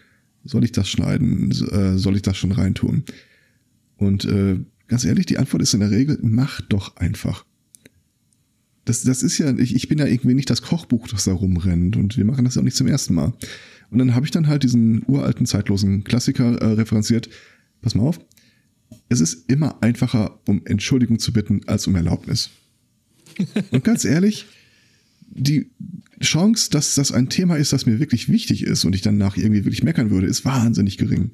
Soll ich das schneiden? Äh, soll ich das schon reintun? Und äh, ganz ehrlich, die Antwort ist in der Regel, mach doch einfach. Das, das ist ja, ich, ich bin ja irgendwie nicht das Kochbuch, das da rumrennt und wir machen das ja auch nicht zum ersten Mal. Und dann habe ich dann halt diesen uralten, zeitlosen Klassiker äh, referenziert. Pass mal auf. Es ist immer einfacher, um Entschuldigung zu bitten, als um Erlaubnis. Und ganz ehrlich, die Chance, dass das ein Thema ist, das mir wirklich wichtig ist und ich danach irgendwie wirklich meckern würde, ist wahnsinnig gering.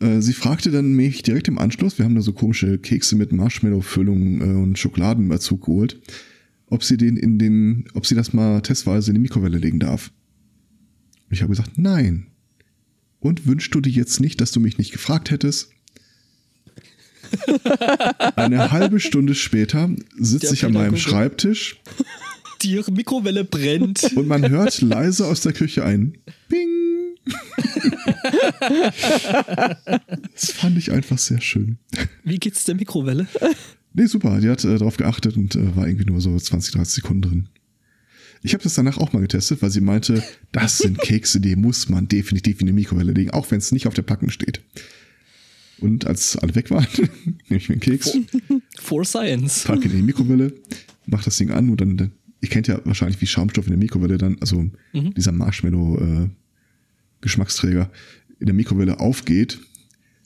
Äh, Sie fragte dann mich direkt im Anschluss, wir haben da so komische Kekse mit Marshmallow-Füllung äh, und Schokoladenüberzug geholt, ob sie den in den, ob sie das mal testweise in die Mikrowelle legen darf. Und ich habe gesagt, nein. Und wünschst du dir jetzt nicht, dass du mich nicht gefragt hättest? [LAUGHS] Eine halbe Stunde später sitze ich an meinem. Schreibtisch Die Mikrowelle brennt. und man hört leise aus der Küche ein Bing. das fand ich einfach sehr schön. Wie geht's der Mikrowelle? Nee, super. Die hat äh, darauf geachtet und äh, war irgendwie nur so 20, 30 Sekunden drin. Ich habe das danach auch mal getestet, weil sie meinte, das sind Kekse, die muss man definitiv in die Mikrowelle legen, auch wenn es nicht auf der Packung steht. Und als alle weg waren, [LAUGHS] nehme ich mir einen Keks, For Science. packe in die Mikrowelle, mach das Ding an und dann ihr kennt ja wahrscheinlich, wie Schaumstoff in der Mikrowelle dann, also dieser Marshmallow-Geschmacksträger in der Mikrowelle aufgeht.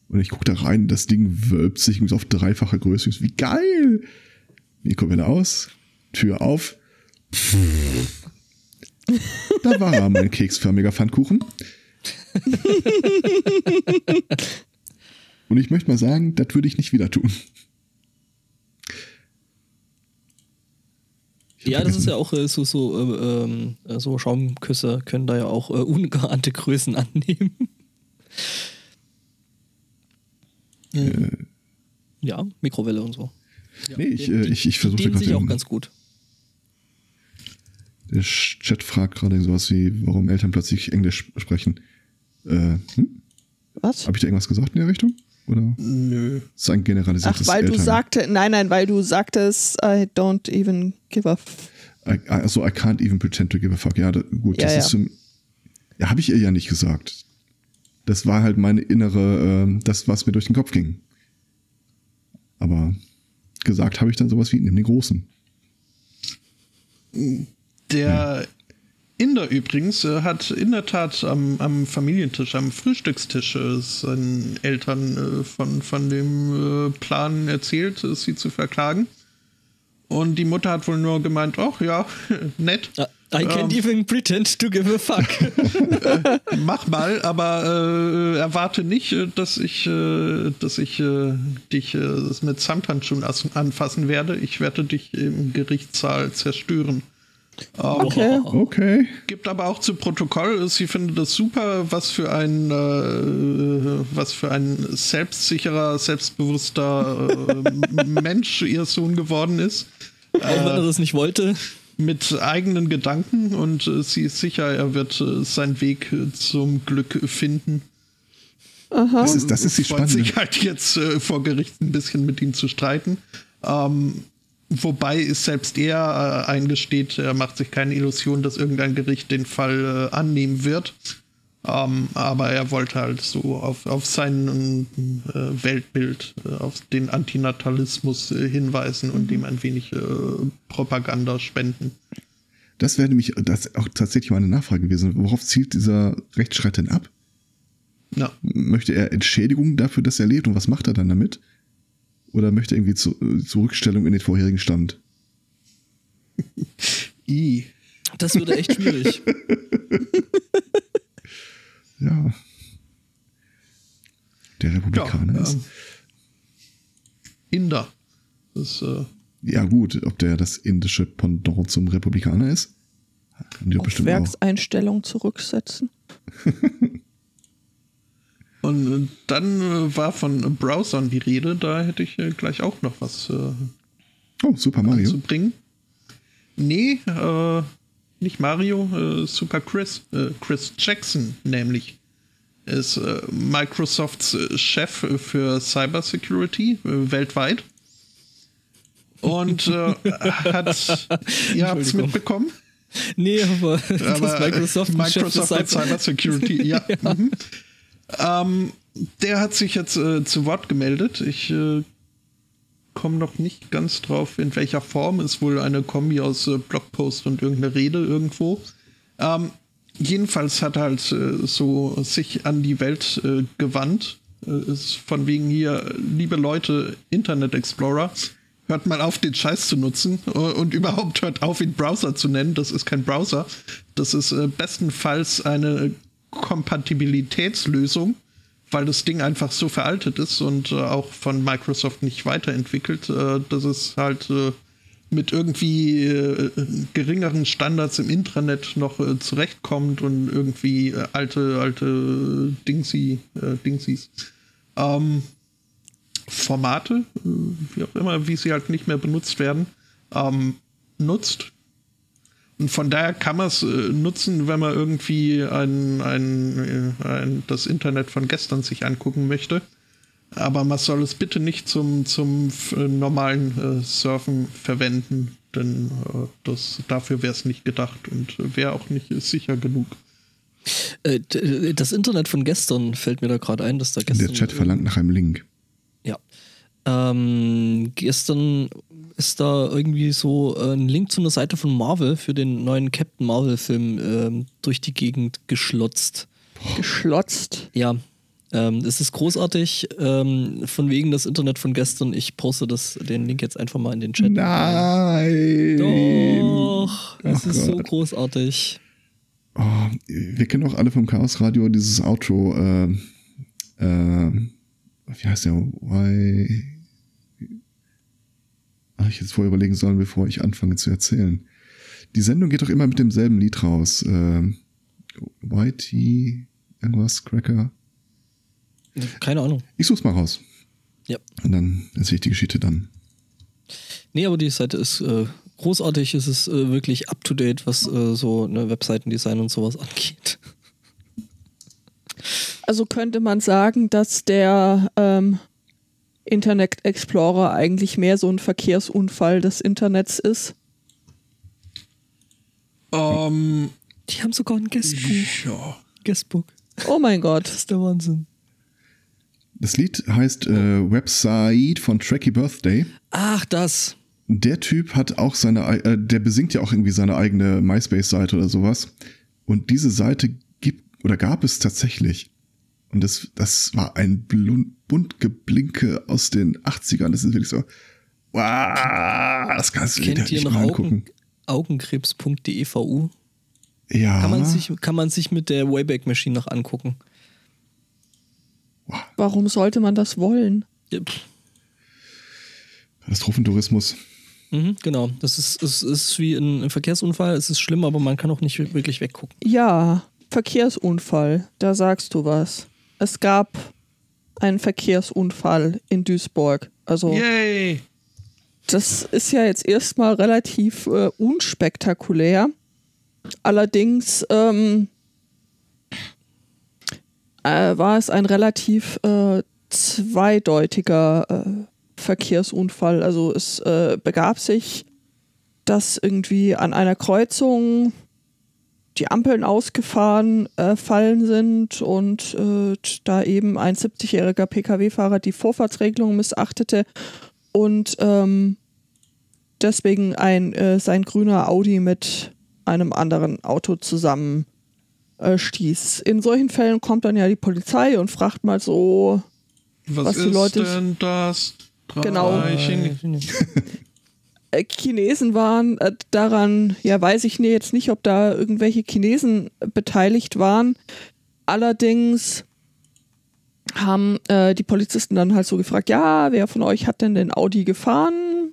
Und ich gucke da rein, das Ding wölbt sich auf dreifache Größe. Wie geil! Mikrowelle aus, Tür auf. Da war er, mein keksförmiger Pfannkuchen. [LAUGHS] Und ich möchte mal sagen, das würde ich nicht wieder tun. Ja, das ist ja auch äh, so, so, äh, äh, so Schaumküsse können da ja auch äh, ungeahnte Größen [LAUGHS] annehmen. ja, Mikrowelle und so. Nee, ich, äh, ich, ich versuche Die sich auch gerade. ganz gut. Der Chat fragt gerade sowas wie, warum Eltern plötzlich Englisch sprechen. Äh, hm? Was? Habe ich da irgendwas gesagt in der Richtung? Oder Nö. ist es ein Ach, generalisiertes weil du Eltern? sagte, nein, nein, weil du sagtest, I don't even give a f I, also I can't even pretend to give a fuck. Ja, da, gut, Ja, das ja. ist so ein, ja, habe ich ihr ja nicht gesagt. Das war halt meine innere, ähm, das, was mir durch den Kopf ging. Aber gesagt habe ich dann sowas wie, nimm den Großen. Der Inder übrigens äh, hat in der Tat am, am Familientisch, am Frühstückstisch äh, seinen Eltern äh, von, von dem äh, Plan erzählt, äh, sie zu verklagen. Und die Mutter hat wohl nur gemeint, ach ja, [LAUGHS] nett. I can't even pretend to give a fuck. [LAUGHS] Mach mal, aber äh, erwarte nicht, äh, dass ich, äh, dass ich äh, dich äh, mit Samthandschuhen as- anfassen werde. Ich werde dich im Gerichtssaal zerstören. Okay. Okay. Gibt aber auch zu Protokoll, sie findet das super, was für ein äh, was für ein selbstsicherer, selbstbewusster äh, [LAUGHS] Mensch ihr Sohn geworden ist. Auch wenn er das nicht wollte. Mit eigenen Gedanken und äh, sie ist sicher, er wird äh, seinen Weg äh, zum Glück finden. Das ist, das ist die spannende. sich halt jetzt äh, vor Gericht ein bisschen mit ihm zu streiten. Ähm, wobei ist selbst er äh, eingesteht, er macht sich keine Illusion, dass irgendein Gericht den Fall äh, annehmen wird. Ähm, aber er wollte halt so auf, auf sein äh, Weltbild, äh, auf den Antinatalismus äh, hinweisen und ihm ein wenig äh, Propaganda spenden. Das wäre nämlich das auch tatsächlich mal eine Nachfrage gewesen. Worauf zielt dieser Rechtsstreit denn ab? Ja. Möchte er Entschädigung dafür, dass er lebt und was macht er dann damit? Oder möchte irgendwie zu, äh, Zurückstellung in den vorherigen Stand? I. Das würde echt schwierig. [LAUGHS] Ja. Der Republikaner Ja, ist. ähm, Inder. Das äh, Ja, gut, ob der das indische Pendant zum Republikaner ist? Haben die doch Auf bestimmt auch. Werkseinstellung zurücksetzen. [LAUGHS] Und äh, dann äh, war von Browsern die Rede, da hätte ich äh, gleich auch noch was Oh, Super Mario. zu bringen. Nee, äh, nicht Mario, äh, Super Chris, äh, Chris Jackson nämlich ist äh, Microsofts Chef für Cybersecurity äh, weltweit. Und äh, hat, [LAUGHS] ihr habt es mitbekommen, Nee, aber, aber [LAUGHS] das Microsoft, Microsoft Cyber Security, [LAUGHS] ja. Mhm. Ähm, der hat sich jetzt äh, zu Wort gemeldet. Ich äh, komme noch nicht ganz drauf, in welcher Form. Ist wohl eine Kombi aus äh, Blogpost und irgendeine Rede irgendwo. Ähm, jedenfalls hat er halt äh, so sich an die Welt äh, gewandt. Äh, ist von wegen hier, liebe Leute, Internet Explorer, hört mal auf, den Scheiß zu nutzen und [LAUGHS] überhaupt hört auf, ihn Browser zu nennen. Das ist kein Browser. Das ist bestenfalls eine Kompatibilitätslösung, weil das Ding einfach so veraltet ist und äh, auch von Microsoft nicht weiterentwickelt, äh, dass es halt äh, mit irgendwie äh, geringeren Standards im Intranet noch äh, zurechtkommt und irgendwie äh, alte, alte Dingsy, äh, Dingsies. Ähm, Formate, äh, wie auch immer, wie sie halt nicht mehr benutzt werden, ähm, nutzt. Und von daher kann man es äh, nutzen, wenn man irgendwie ein, ein, äh, ein, das Internet von gestern sich angucken möchte. Aber man soll es bitte nicht zum, zum äh, normalen äh, Surfen verwenden, denn äh, das, dafür wäre es nicht gedacht und wäre auch nicht sicher genug. Äh, das Internet von gestern fällt mir da gerade ein, dass da gestern. Der Chat verlangt nach einem Link. Ja. Ähm, gestern ist da irgendwie so äh, ein Link zu einer Seite von Marvel für den neuen Captain Marvel-Film ähm, durch die Gegend geschlotzt. Geschlotzt. Ja, ähm, es ist großartig. Ähm, von wegen das Internet von gestern. Ich poste das, den Link jetzt einfach mal in den Chat. Nein. Doch, es Ach ist so Gott. großartig. Oh, wir kennen auch alle vom Chaos Radio dieses Outro. Äh, äh, wie heißt der? Why? Ach, ich jetzt vorher überlegen sollen, bevor ich anfange zu erzählen. Die Sendung geht doch immer mit demselben Lied raus. Äh, YT, irgendwas, Cracker. Keine Ahnung. Ich such's mal raus. Ja. Und dann erzähle ich die Geschichte dann. Nee, aber die Seite ist äh, großartig. Es ist äh, wirklich up to date, was äh, so ne, Webseitendesign und sowas angeht. Also könnte man sagen, dass der ähm, Internet Explorer eigentlich mehr so ein Verkehrsunfall des Internets ist. Ähm, Die haben sogar ein Guestbook. ja. Guestbook. Oh mein Gott. Das ist der Wahnsinn. Das Lied heißt äh, Website von Tracky Birthday. Ach, das. Der Typ hat auch seine, ei- äh, der besingt ja auch irgendwie seine eigene MySpace-Seite oder sowas. Und diese Seite gibt oder gab es tatsächlich. Und das, das war ein Buntgeblinke aus den 80ern. Das ist wirklich so, wow, das kannst du dir Kennt ihr nicht noch mal Augen, angucken. Augenkrebs.devu? Ja, Kann man, sich, kann man sich mit der Wayback Machine noch angucken. Warum sollte man das wollen? Ja. Katastrophentourismus. Mhm, genau. Das ist, es ist wie ein Verkehrsunfall. Es ist schlimm, aber man kann auch nicht wirklich weggucken. Ja, Verkehrsunfall, da sagst du was. Es gab einen Verkehrsunfall in Duisburg. Also Yay! das ist ja jetzt erstmal relativ äh, unspektakulär. Allerdings ähm, äh, war es ein relativ äh, zweideutiger äh, Verkehrsunfall. Also es äh, begab sich, dass irgendwie an einer Kreuzung die Ampeln ausgefahren äh, fallen sind und äh, da eben ein 70-jähriger Pkw-Fahrer die Vorfahrtsregelung missachtete und ähm, deswegen ein äh, sein grüner Audi mit einem anderen Auto zusammen äh, stieß. In solchen Fällen kommt dann ja die Polizei und fragt mal so, Was, Was die ist Leute- denn das? Genau. Äh, Chinesen waren äh, daran, ja weiß ich jetzt nicht, ob da irgendwelche Chinesen beteiligt waren. Allerdings haben äh, die Polizisten dann halt so gefragt, ja, wer von euch hat denn den Audi gefahren?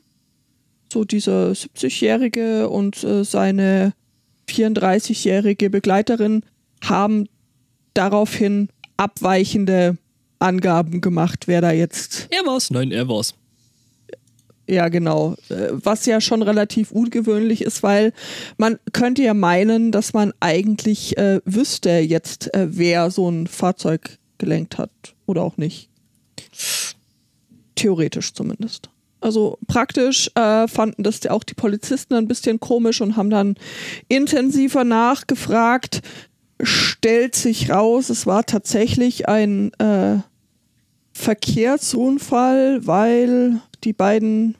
So dieser 70-Jährige und äh, seine 34-jährige Begleiterin haben daraufhin abweichende Angaben gemacht, wer da jetzt Er war's. Nein, er war's. Ja, genau. Äh, Was ja schon relativ ungewöhnlich ist, weil man könnte ja meinen, dass man eigentlich äh, wüsste jetzt, äh, wer so ein Fahrzeug gelenkt hat oder auch nicht. Theoretisch zumindest. Also praktisch äh, fanden das auch die Polizisten ein bisschen komisch und haben dann intensiver nachgefragt. Stellt sich raus, es war tatsächlich ein äh, Verkehrsunfall, weil die beiden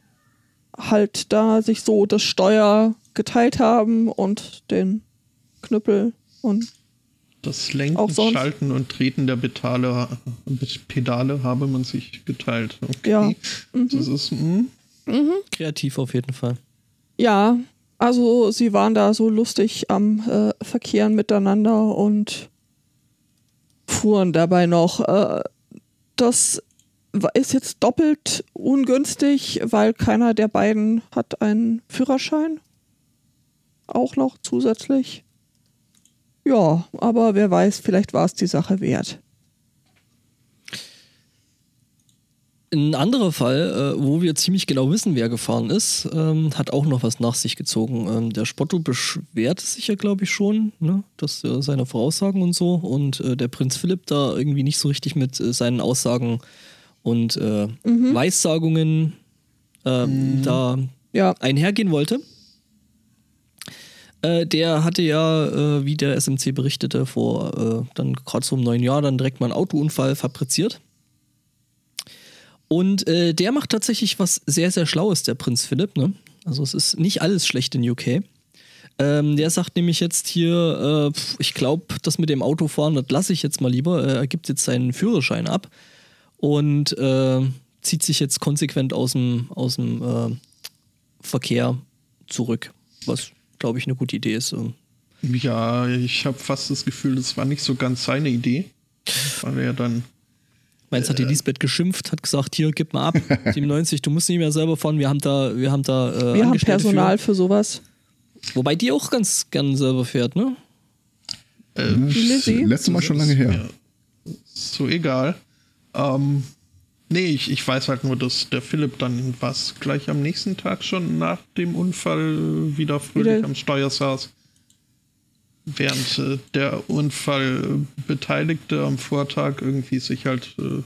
halt da sich so das Steuer geteilt haben und den Knüppel und Das Lenken, Auch sonst- Schalten und Treten der Pedale, Pedale habe man sich geteilt. Okay. Ja. Das ist, hm, Kreativ auf jeden Fall. ja, also sie waren da so lustig am äh, Verkehren miteinander und fuhren dabei noch. Äh, das ist jetzt doppelt ungünstig, weil keiner der beiden hat einen Führerschein. Auch noch zusätzlich. Ja, aber wer weiß, vielleicht war es die Sache wert. Ein anderer Fall, äh, wo wir ziemlich genau wissen, wer gefahren ist, ähm, hat auch noch was nach sich gezogen. Ähm, der Spotto beschwerte sich ja, glaube ich, schon, ne? dass äh, seine Voraussagen und so und äh, der Prinz Philipp da irgendwie nicht so richtig mit seinen Aussagen und äh, Weissagungen ähm, da Ja, einhergehen wollte. Äh, der hatte ja, äh, wie der SMC berichtete, vor äh, dann gerade so einem neuen Jahr dann direkt mal einen Autounfall fabriziert. Und äh, der macht tatsächlich was sehr, sehr Schlaues, der Prinz Philipp. Ne? Also es ist nicht alles schlecht in UK. Ähm, der sagt nämlich jetzt hier, äh, ich glaube, das mit dem Autofahren, das lasse ich jetzt mal lieber. Äh, er gibt jetzt seinen Führerschein ab und äh, zieht sich jetzt konsequent aus dem, aus dem äh, Verkehr zurück. Was, glaube ich, eine gute Idee ist. Ja, ich habe fast das Gefühl, das war nicht so ganz seine Idee. Weil er dann Meins hat die Lisbeth geschimpft, hat gesagt, hier, gib mal ab, [LAUGHS] 97, du musst nicht mehr selber fahren, wir haben da, wir haben da äh, Wir haben Personal Für. für sowas. Wobei die auch ganz gern selber fährt, ne? äh? Letztes Mal schon lange her. Ja, so egal. Ähm, nee, ich, ich weiß halt nur, dass der Philipp dann was gleich am nächsten Tag schon nach dem Unfall wieder fröhlich Wieder- am Steuer saß. Während äh, der Unfallbeteiligte am Vortag irgendwie sich halt äh,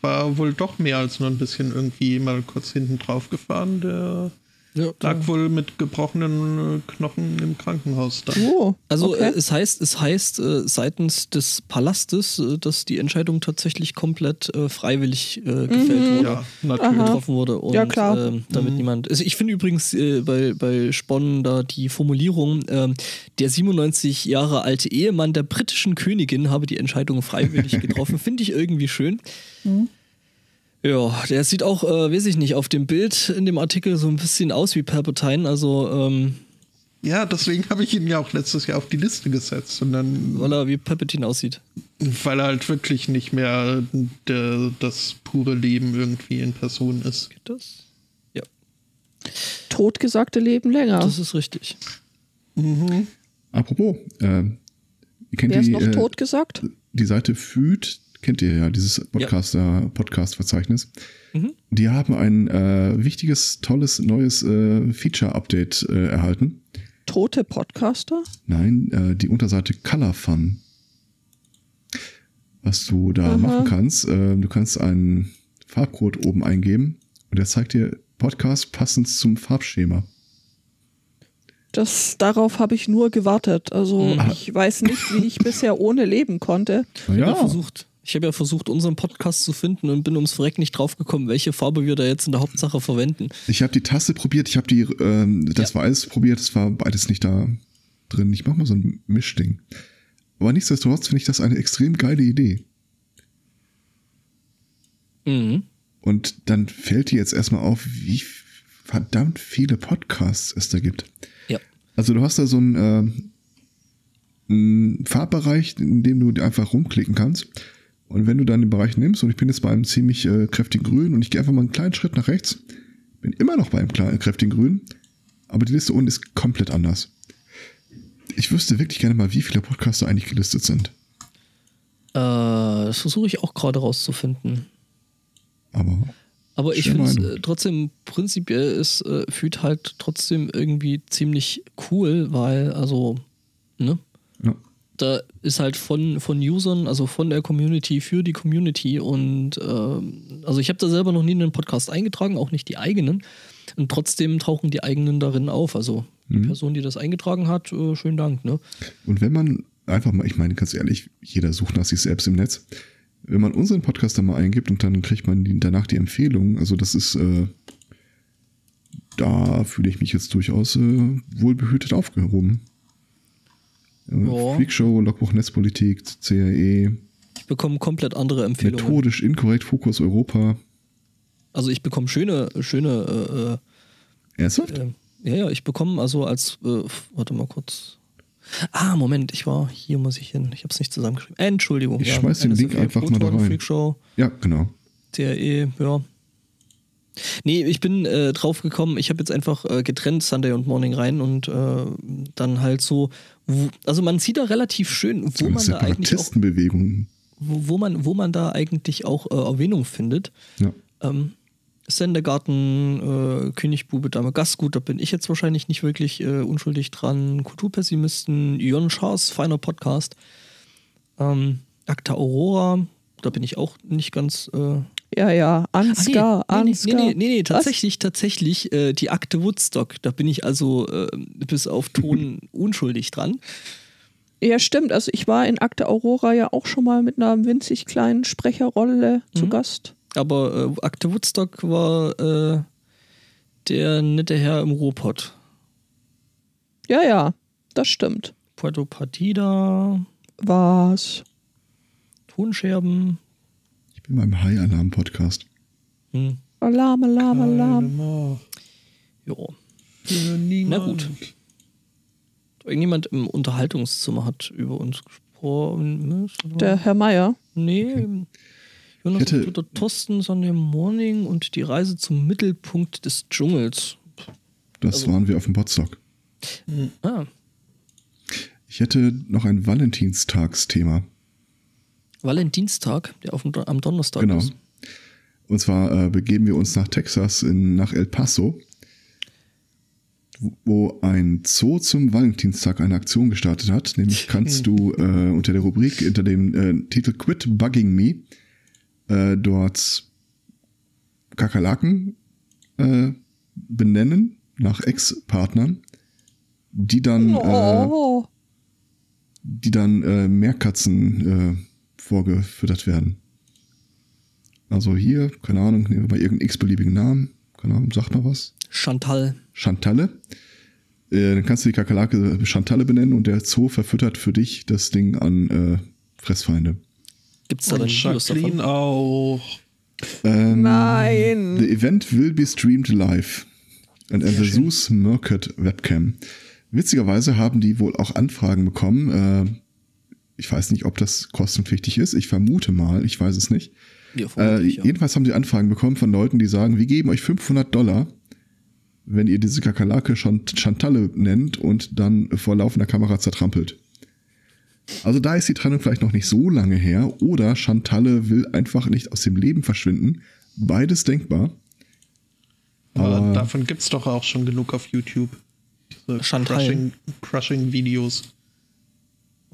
war wohl doch mehr als nur ein bisschen irgendwie mal kurz hinten drauf gefahren. Der Ja, lag wohl mit gebrochenen äh, Knochen im Krankenhaus da. Oh, Also okay. äh, es heißt, es heißt äh, seitens des Palastes, dass die Entscheidung tatsächlich komplett freiwillig gefällt wurde. Ja, natürlich. Getroffen wurde und Ja, klar. ähm, damit niemand. Also ich finde übrigens äh, bei, bei Spon da die Formulierung, ähm, der 97 Jahre alte Ehemann der britischen Königin habe die Entscheidung freiwillig [LAUGHS] getroffen, finde ich irgendwie schön. Ja, der sieht auch, äh, weiß ich nicht, auf dem Bild in dem Artikel so ein bisschen aus wie Palpatine, also ähm, Ja, deswegen habe ich ihn ja auch letztes Jahr auf die Liste gesetzt. Und dann, weil er wie Palpatine aussieht. weil er halt wirklich nicht mehr der, das pure Leben irgendwie in Person ist. Geht das? Ja, Totgesagte leben länger. das ist richtig. Apropos, äh, ihr kennt Wer ist die, noch äh, totgesagt? die Seite Füd, kennt ihr ja, dieses Podcast, äh, Podcast-Verzeichnis. Die haben ein äh, wichtiges, tolles, neues äh, Feature-Update äh, erhalten. Tote Podcaster? Nein, äh, die Unterseite Color Fun. Was du da machen kannst, äh, du kannst einen Farbcode oben eingeben und der zeigt dir Podcast passend zum Farbschema. Das, darauf habe ich nur gewartet. Also ich weiß nicht, wie ich [LAUGHS] bisher ohne leben konnte. Ich habe ja Ja, versucht, ich habe ja versucht, unseren Podcast zu finden und bin ums Verreck nicht draufgekommen, welche Farbe wir da jetzt in der Hauptsache verwenden. ich habe die Taste probiert, ich habe die ähm, das Weiß probiert, es war beides nicht da drin. Ich mache mal so ein Mischding. Aber nichtsdestotrotz finde ich das eine extrem geile Idee. Mhm. Und dann fällt dir jetzt erstmal auf, wie verdammt viele Podcasts es da gibt. Ja. Also du hast da so einen, äh, einen Farbbereich, in dem du einfach rumklicken kannst. Und wenn du dann den Bereich nimmst, und ich bin jetzt bei einem ziemlich äh, kräftigen Grün und ich gehe einfach mal einen kleinen Schritt nach rechts, bin immer noch bei einem kleinen, kräftigen Grün, aber die Liste unten ist komplett anders. Ich wüsste wirklich gerne mal, wie viele Podcaster eigentlich gelistet sind. Äh, das versuche ich auch gerade rauszufinden. Aber Aber ich finde es äh, trotzdem, prinzipiell ist äh, Feed halt trotzdem irgendwie ziemlich cool, weil, also, ne? Da ist halt von, von Usern, also von der Community für die Community und ähm, also ich habe da selber noch nie einen Podcast eingetragen, auch nicht die eigenen. Und trotzdem tauchen die eigenen darin auf. Also die Person, die das eingetragen hat, äh, schönen Dank, ne? Und wenn man einfach mal, ich meine ganz ehrlich, jeder sucht nach sich selbst im Netz. Wenn man unseren Podcast da mal eingibt und dann kriegt man die, danach die Empfehlung, also das ist, äh, da fühle ich mich jetzt durchaus äh, wohlbehütet aufgehoben. Äh, Ja. Freakshow, Logbuch Netzpolitik, CRE, Ich bekomme komplett andere Empfehlungen. methodisch inkorrekt, Fokus Europa. Also ich bekomme schöne, schöne äh, Ernsthaft? äh, äh, ja, ja, ich bekomme also als, äh, warte mal kurz. Ah, Moment, ich war, hier muss ich hin. Ich habe es nicht zusammengeschrieben. Äh, Entschuldigung. Ich schmeiß den Link NSFW, einfach mal da Proton, rein. Freakshow, Ja, genau. TRE, ja. Nee, ich bin äh, drauf gekommen, ich habe jetzt einfach äh, getrennt Sunday und Morning rein und äh, dann halt so, wo, also man sieht da relativ schön, wo man da eigentlich auch, wo, wo, man, wo man da eigentlich auch äh, Erwähnung findet. Ja. Ähm, Sendegarten, äh, Königbube, Dame Gastgut, da bin ich jetzt wahrscheinlich nicht wirklich äh, unschuldig dran. Kulturpessimisten, Ion Schaas, feiner Podcast. Ähm, Akta Aurora, da bin ich auch nicht ganz. Äh, Ja, ja, Ansgar, Ah, nee, Ansgar. nee, nee, nee, nee, Was? tatsächlich, tatsächlich äh, die Akte Woodstock. Da bin ich also äh, bis auf Ton [LAUGHS] unschuldig dran. Ja, stimmt. Also ich war in Akte Aurora ja auch schon mal mit einer winzig kleinen Sprecherrolle zu Mhm. Gast. Aber äh, Akte Woodstock war äh, der nette Herr im Ruhrpott. Ja, ja, das stimmt. Puerto Partida, Was? Tonscherben. Ich bin beim High-Alarm-Podcast. Hm. Alarm, Alarm, Alarm. Jo. niemand. gut. Irgendjemand im Unterhaltungszimmer hat über uns gesprochen. Der Herr Meier. Nee. Jonas Ich hätte- Peter Thorsten Sunday Morning und die Reise zum Mittelpunkt des Dschungels. Das Also- waren wir auf dem Podstock. Ah, Ich hätte noch ein Valentinstagsthema. Valentinstag, der auf dem, am Donnerstag Genau. ist. Und zwar äh, begeben wir uns nach Texas, in, nach El Paso, wo ein Zoo zum Valentinstag eine Aktion gestartet hat. Nämlich [LAUGHS] kannst du äh, unter der Rubrik, unter dem äh, Titel Quit Bugging Me, äh, dort Kakerlaken äh, benennen nach Ex-Partnern, die dann, äh, Oh. die dann äh, Meerkatzen äh, vorgefüttert werden. Also hier, keine Ahnung, nehmen wir mal irgendeinen x-beliebigen Namen. Keine Ahnung, sagt mal was. Chantal. Chantalle. Äh, dann kannst du die Kakerlake Chantalle benennen und der Zoo verfüttert für dich das Ding an äh, Fressfeinde. Gibt es da Und dann Videos Jacqueline davon? auch. Ähm, Nein. The event will be streamed live. And at the Zeus Mercat Webcam. Witzigerweise haben die wohl auch Anfragen bekommen. Äh, ich weiß nicht, ob das kostenpflichtig ist. Ich vermute mal, ich weiß es nicht. Ja, Äh, ja. Jedenfalls haben sie Anfragen bekommen von Leuten, die sagen, wir geben euch 500 Dollar, wenn ihr diese Kakerlake schon Chantalle nennt und dann vor laufender Kamera zertrampelt. Also da ist die Trennung vielleicht noch nicht so lange her oder Chantalle will einfach nicht aus dem Leben verschwinden. Beides denkbar. Aber Aber- davon gibt es doch auch schon genug auf YouTube. Diese Chantal. Crushing, Crushing Videos.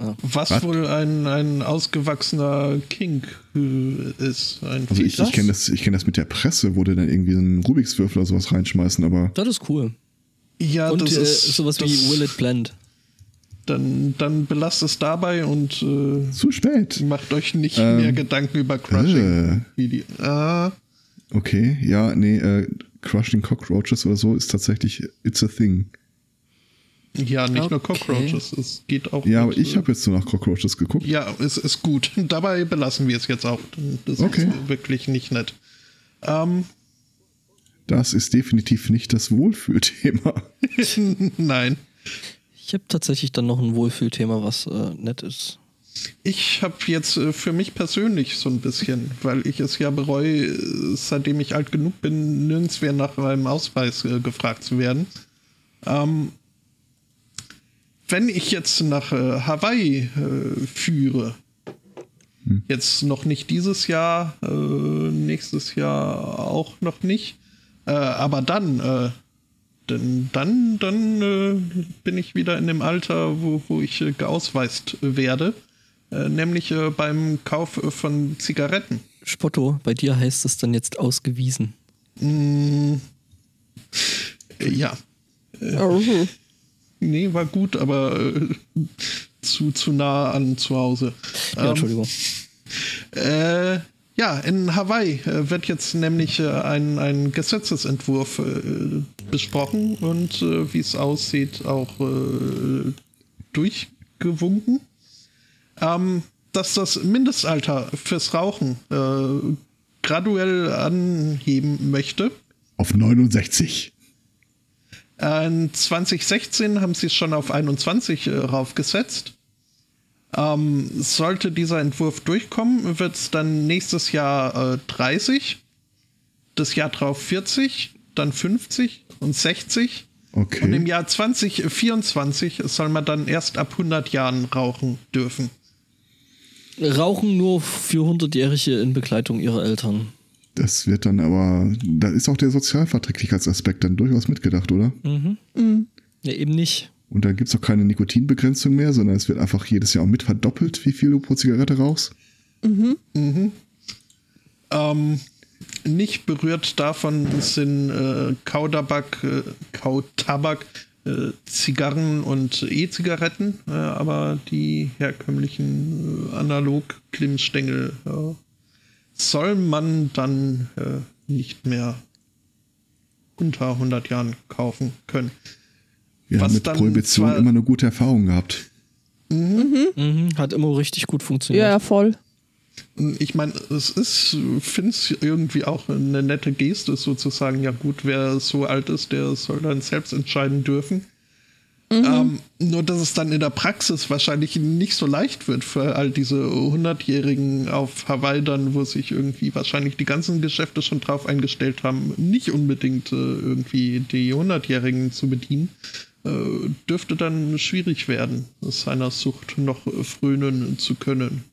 Ja. Was, Was? wohl ein, ein ausgewachsener Kink äh, ist. Ein Also ich, ich kenne das, ich kenn das mit der Presse, wo die dann irgendwie einen Rubikswürfel oder sowas reinschmeißen, aber Das ist cool. Ja, und das äh, ist sowas das, wie Will It Blend. Dann, dann belasst es dabei und äh, zu spät. macht euch nicht Ähm, mehr Gedanken über Crushing. Video. Ah, Okay, ja, nee, äh, Crushing Cockroaches oder so ist tatsächlich It's a Thing. Ja, nicht nur Okay. Cockroaches. Es geht auch. Ja, aber mit, ich äh, habe jetzt nur nach Cockroaches geguckt. Ja, es ist gut. [LAUGHS] Dabei belassen wir es jetzt auch. Das Okay. ist wirklich nicht nett. Ähm, Das ist definitiv nicht das Wohlfühlthema. [LAUGHS] nein. Ich habe tatsächlich dann noch ein Wohlfühlthema, was äh, nett ist. Ich habe jetzt äh, für mich persönlich so ein bisschen, weil ich es ja bereue, äh, seitdem ich alt genug bin, nirgends mehr nach meinem Ausweis äh, gefragt zu werden. Ähm, wenn ich jetzt nach äh, Hawaii äh, führe, jetzt noch nicht dieses Jahr, äh, nächstes Jahr auch noch nicht, äh, aber dann, äh, denn dann, dann äh, bin ich wieder in dem Alter, wo, wo ich äh, geausweist werde, äh, nämlich äh, beim Kauf äh, von Zigaretten. Spotto, bei dir heißt es dann jetzt ausgewiesen. Mm, äh, ja, Oh. Nee, war gut, aber äh, zu, zu nah an zu Hause. Ja, Ähm, Entschuldigung. Äh, ja, in Hawaii äh, wird jetzt nämlich äh, ein, ein Gesetzesentwurf äh, besprochen und äh, wie es aussieht auch äh, durchgewunken, ähm, dass das Mindestalter fürs Rauchen äh, graduell anheben möchte. Auf 69. In 2016 haben sie es schon auf 21 äh, raufgesetzt. Ähm, sollte dieser Entwurf durchkommen, wird es dann nächstes Jahr äh, 30, das Jahr drauf 40, dann 50 und 60. Okay. Und im Jahr 2024 soll man dann erst ab 100 Jahren rauchen dürfen. Rauchen nur für 100-Jährige in Begleitung ihrer Eltern. Das wird dann aber, da ist auch der Sozialverträglichkeitsaspekt dann durchaus mitgedacht, oder? Ja, eben nicht. Und dann gibt es auch keine Nikotinbegrenzung mehr, sondern es wird einfach jedes Jahr auch mit verdoppelt, wie viel du pro Zigarette rauchst. Ähm, nicht berührt davon sind äh, Kautabak, äh, Kautabak, äh, Zigarren und E-Zigaretten, äh, aber die herkömmlichen äh, Analog-Klimmstängel äh, soll man dann äh, nicht mehr unter 100 Jahren kaufen können. Wir haben Was mit dann Prohibition immer eine gute Erfahrung gehabt. Mhm, hat immer richtig gut funktioniert. Ja, ja, voll. Ich meine, es ist, finde es irgendwie auch eine nette Geste, sozusagen, ja gut, wer so alt ist, der soll dann selbst entscheiden dürfen. Ähm, nur, dass es dann in der Praxis wahrscheinlich nicht so leicht wird für all diese 100-Jährigen auf Hawaii dann, wo sich irgendwie wahrscheinlich die ganzen Geschäfte schon drauf eingestellt haben, nicht unbedingt äh, irgendwie die 100-Jährigen zu bedienen, äh, dürfte dann schwierig werden, seiner Sucht noch frönen zu können.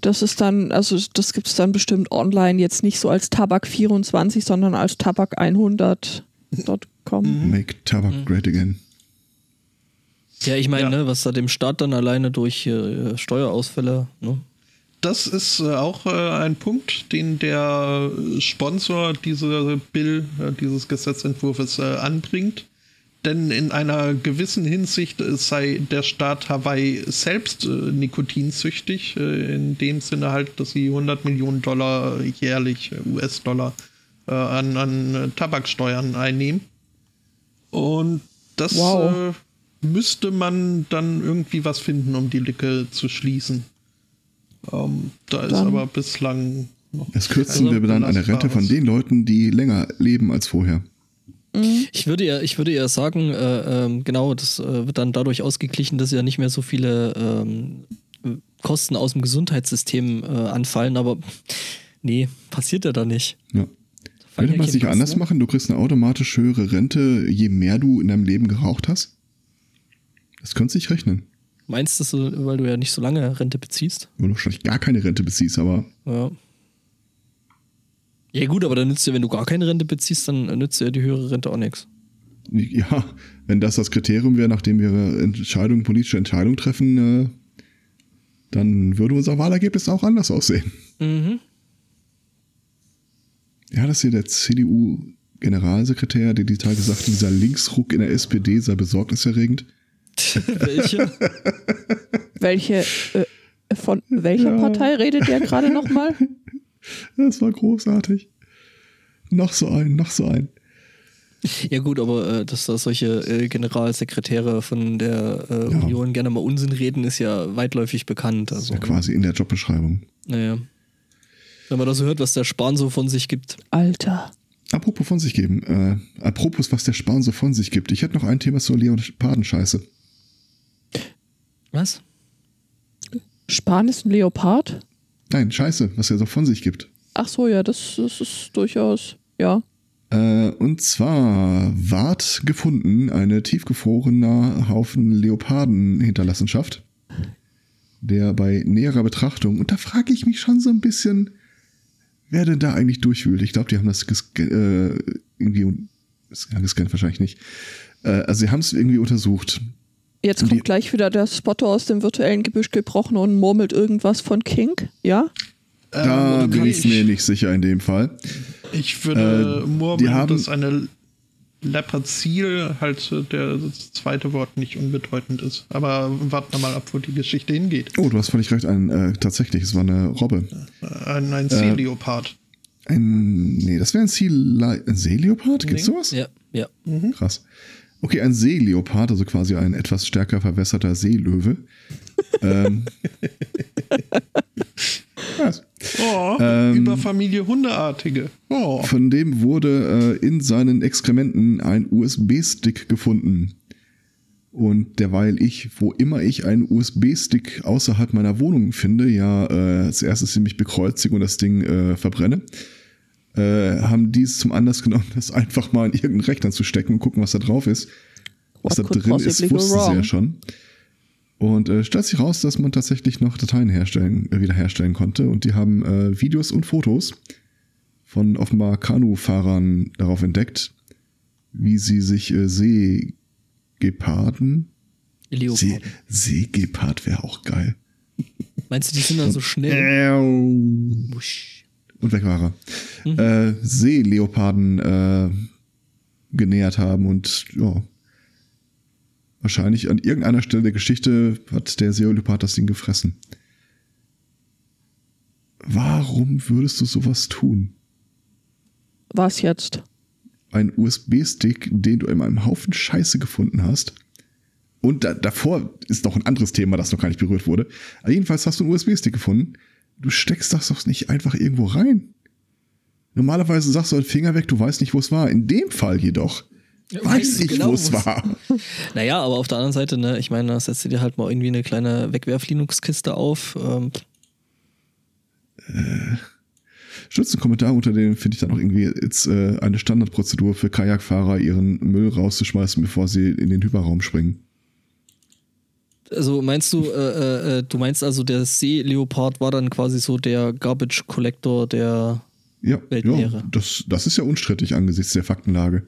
Das ist dann, also das gibt es dann bestimmt online jetzt nicht so als Tabak24, sondern als Tabak100.com. Make Tabak great again. Ja, ich meine, Ja. ne, was da dem Staat dann alleine durch äh, Steuerausfälle, ne? Das ist äh, auch äh, ein Punkt, den der Sponsor dieser Bill, äh, dieses Gesetzentwurfs äh, anbringt. Denn in einer gewissen Hinsicht äh, sei der Staat Hawaii selbst äh, nikotinsüchtig, äh, in dem Sinne halt, dass sie 100 Millionen Dollar jährlich, äh, US-Dollar, äh, an, an Tabaksteuern einnehmen. Und das Wow. Müsste man dann irgendwie was finden, um die Lücke zu schließen. Ähm, da ist Dann- aber bislang noch Das kürzen wir dann eine Rente von den Leuten, die länger leben als vorher. Ich würde ja, ich würde ja sagen, äh, ähm, genau, das äh, wird dann dadurch ausgeglichen, dass ja nicht mehr so viele ähm, Kosten aus dem Gesundheitssystem äh, anfallen, aber nee, passiert ja da nicht. Ja. ja man es nicht anders an. machen? Du kriegst eine automatisch höhere Rente, je mehr du in deinem Leben geraucht hast? Das könnte sich rechnen. Meinst du, weil du ja nicht so lange Rente beziehst? Weil du wahrscheinlich gar keine Rente beziehst, aber Ja. Ja gut, aber dann nützt dir, wenn du gar keine Rente beziehst, dann nützt dir die höhere Rente auch nichts. ja, wenn das das Kriterium wäre, nachdem wir Entscheidungen, politische Entscheidungen treffen, äh, dann würde unser Wahlergebnis auch anders aussehen. Mhm. Ja, das hier der CDU-Generalsekretär, der die Tage sagte, dieser Linksruck in der SPD sei besorgniserregend. Welche? [LAUGHS] Welche, äh, von welcher Ja. Partei redet der gerade nochmal? Das war großartig. Noch so ein, noch so ein. Ja gut, aber äh, dass da solche äh, Generalsekretäre von der äh, Ja. Union gerne mal Unsinn reden, ist ja weitläufig bekannt. Also, Ja, quasi in der Jobbeschreibung. Naja. Wenn man da so hört, was der Spahn so von sich gibt. Alter. Apropos von sich geben, äh, apropos, was der Spahn so von sich gibt. Ich hätte noch ein Thema zur Leopardenscheiße. Was? Spahn ist ein Leopard? Nein, Scheiße, was er so von sich gibt. Ach so, ja, das, das ist durchaus, ja. Äh, und zwar ward gefunden eine tiefgefrorener Haufen Leopardenhinterlassenschaft, der bei näherer Betrachtung, und da frage ich mich schon so ein bisschen, wer denn da eigentlich durchwühlt. Ich glaube, die haben das äh, irgendwie, ja, gescannt wahrscheinlich nicht. Äh, also sie haben es irgendwie untersucht. Jetzt kommt die- gleich wieder der Spotter aus dem virtuellen Gebüsch gebrochen und murmelt irgendwas von Kink, ja? Da Ähm, bin ich mir nicht sicher in dem Fall. Ich würde Äh, murmeln, haben- dass eine Leopardsil halt äh, der das zweite Wort nicht unbedeutend ist. Aber warten wir mal ab, wo die Geschichte hingeht. Oh, du hast völlig recht, ein, äh, tatsächlich, es war eine Robbe. Äh, Ein, ein Seeleopard. Ein, nee, das wäre ein, Seele ein Seeleopard? Gibt's Nee. sowas? Ja, ja. Krass. Okay, ein Seeleopard, also quasi ein etwas stärker verwässerter Seelöwe. ähm, [LAUGHS] was? Oh, Ähm, über Familie Hundeartige. Oh. Von dem wurde äh, in seinen Exkrementen ein USB-Stick gefunden. Und derweil ich, wo immer ich einen USB-Stick außerhalb meiner Wohnung finde, ja, äh, als erstes mich bekreuzige und das Ding äh, verbrenne, äh, haben die es zum Anlass genommen, das einfach mal in irgendeinen Rechner zu stecken und gucken, was da drauf ist. Was What da drin ist, wussten sie ja schon. Und äh, stellt sich raus, dass man tatsächlich noch Dateien herstellen, äh, wiederherstellen konnte. Und die haben äh, Videos und Fotos von offenbar Kanufahrern darauf entdeckt, wie sie sich äh, Seegeparden. See. Seegepard wäre auch geil. Meinst du, die sind dann so schnell? Wusch. Und weg war er. Äh, Seeleoparden äh, genähert haben und ja. Wahrscheinlich an irgendeiner Stelle der Geschichte hat der Seeleopard das Ding gefressen. Warum würdest du sowas tun? Was jetzt? Ein USB-Stick, den du in einem Haufen Scheiße gefunden hast. Und da, davor ist noch ein anderes Thema, das noch gar nicht berührt wurde. Aber jedenfalls hast du einen USB-Stick gefunden. Du steckst das doch nicht einfach irgendwo rein. Normalerweise sagst du einen Finger weg, du weißt nicht, wo es war. In dem Fall jedoch weiß weißt du ich, genau, wo es war. [LAUGHS] Naja, aber auf der anderen Seite, ne, ich meine, da setzt du dir halt mal irgendwie eine kleine Wegwerf-Linux-Kiste auf. Ähm, Stützt einen Kommentar unter dem finde ich dann auch irgendwie jetzt äh, eine Standardprozedur für Kajakfahrer, ihren Müll rauszuschmeißen, bevor sie in den Hyperraum springen. Also meinst du, äh, äh, äh, du meinst also, der Seeleopard war dann quasi so der Garbage Collector der. Ja, Weltmeere. ja das, das ist ja unstrittig angesichts der Faktenlage.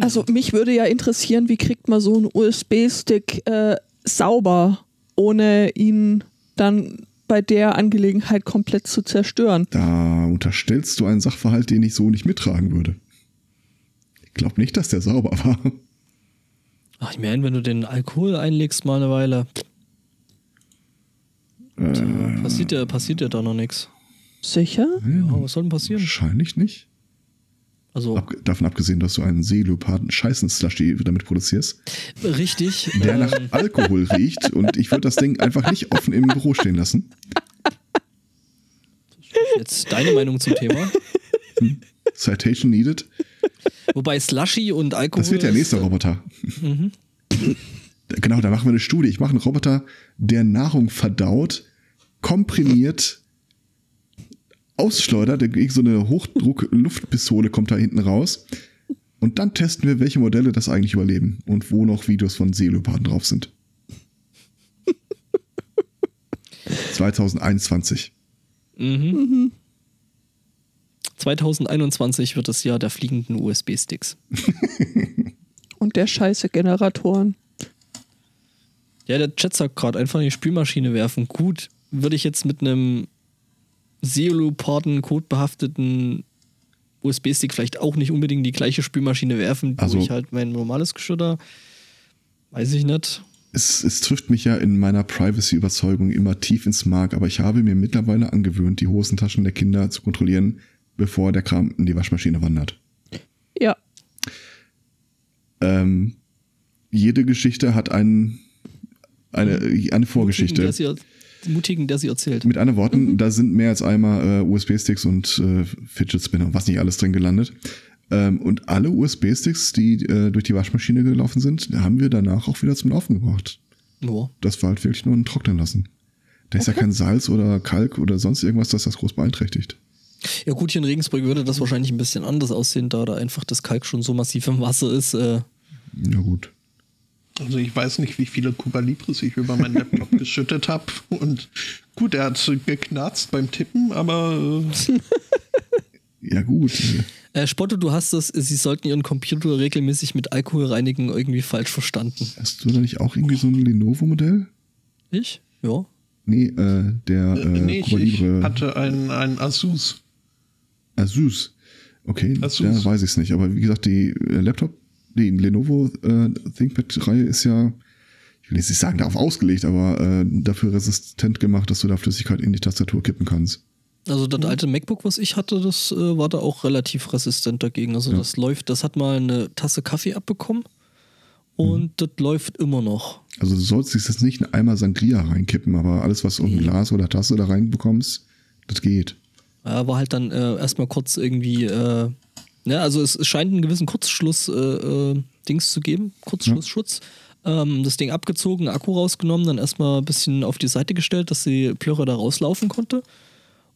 Also mich würde ja interessieren, wie kriegt man so einen USB-Stick äh, sauber, ohne ihn dann bei der Angelegenheit komplett zu zerstören. Da unterstellst du einen Sachverhalt, den ich so nicht mittragen würde. Ich glaube nicht, dass der sauber war. Ach, ich meine, wenn du den Alkohol einlegst mal eine Weile, Äh, passiert ja, passiert ja da noch nichts. Sicher? Ja, was soll denn passieren? wahrscheinlich nicht. Also, Ab, davon abgesehen, dass du einen Seeleoparden Scheißen-Slushy damit produzierst, richtig. der ähm, nach Alkohol [LAUGHS] riecht und ich würde das Ding einfach nicht offen im Büro stehen lassen. jetzt deine Meinung zum Thema. Citation needed. [LAUGHS] Wobei Slushy und Alkohol. Das wird der nächste ist, Roboter. Genau, da machen wir eine Studie. Ich mache einen Roboter, der Nahrung verdaut, komprimiert, ausschleudert. Der- So eine Hochdruck-Luftpistole kommt da hinten raus. Und dann testen wir, welche Modelle das eigentlich überleben und wo noch Videos von Seeleoparden drauf sind. [LAUGHS] 2021. 2021 wird das Jahr der fliegenden USB-Sticks. [LAUGHS] Und der scheiße Generatoren. Ja, der Chat sagt gerade einfach in die Spülmaschine werfen. Gut, würde ich jetzt mit einem Seeloparden codebehafteten USB-Stick vielleicht auch nicht unbedingt in die gleiche Spülmaschine werfen, wo Also- ich halt mein normales Geschirr da, weiß ich nicht. Es, es trifft mich ja in meiner Privacy-Überzeugung immer tief ins Mark, aber ich habe mir mittlerweile angewöhnt, die Hosentaschen der Kinder zu kontrollieren, bevor der Kram in die Waschmaschine wandert. Ja. Ähm, jede Geschichte hat einen, eine, eine Mutigen, Vorgeschichte. der sie, er- Mutigen, der sie erzählt. Mit anderen Worten, da sind mehr als einmal äh, USB-Sticks und äh, Fidget Spinner und was nicht alles drin gelandet. Ähm, und alle USB-Sticks, die äh, durch die Waschmaschine gelaufen sind, haben wir danach auch wieder zum Laufen gebracht. Ja. Das war halt wirklich nur ein Trocknen lassen. Da ist ja kein Salz oder Kalk oder sonst irgendwas, das das groß beeinträchtigt. Ja, gut, hier in Regensburg würde das wahrscheinlich ein bisschen anders aussehen, da da einfach das Kalk schon so massiv im Wasser ist. Äh, Ja gut. Also ich weiß nicht, wie viele Cuba Libres ich über meinen Laptop [LAUGHS] geschüttet habe. Und gut, er hat geknarzt beim Tippen, aber äh, [LAUGHS] Ja gut. Äh, Spotto, du hast das, sie sollten ihren Computer regelmäßig mit Alkohol reinigen, irgendwie falsch verstanden. Hast du da nicht auch irgendwie so ein Lenovo-Modell? Ich? Ja. Nee, äh, der äh, äh, nee, ich, ich hatte einen, einen Asus. Asus. Okay, Asus. da weiß ich es nicht. Aber wie gesagt, die äh, Laptop, die Lenovo äh, ThinkPad-Reihe ist ja, ich will jetzt nicht sagen, darauf ausgelegt, aber äh, dafür resistent gemacht, dass du da Flüssigkeit in die Tastatur kippen kannst. Also das alte MacBook, was ich hatte, das äh, war da auch relativ resistent dagegen. Also Ja. das läuft, das hat mal eine Tasse Kaffee abbekommen und das läuft immer noch. Also du sollst jetzt nicht einen Eimer Sangria reinkippen, aber alles, was du in ein Glas oder Tasse da reinbekommst, das geht. Ja, war halt dann äh, erstmal kurz irgendwie, äh, ne, also es, es scheint einen gewissen Kurzschluss äh, äh, zu geben, Kurzschlussschutz. Ähm, das Ding abgezogen, Akku rausgenommen, dann erstmal ein bisschen auf die Seite gestellt, dass die Plörre da rauslaufen konnte.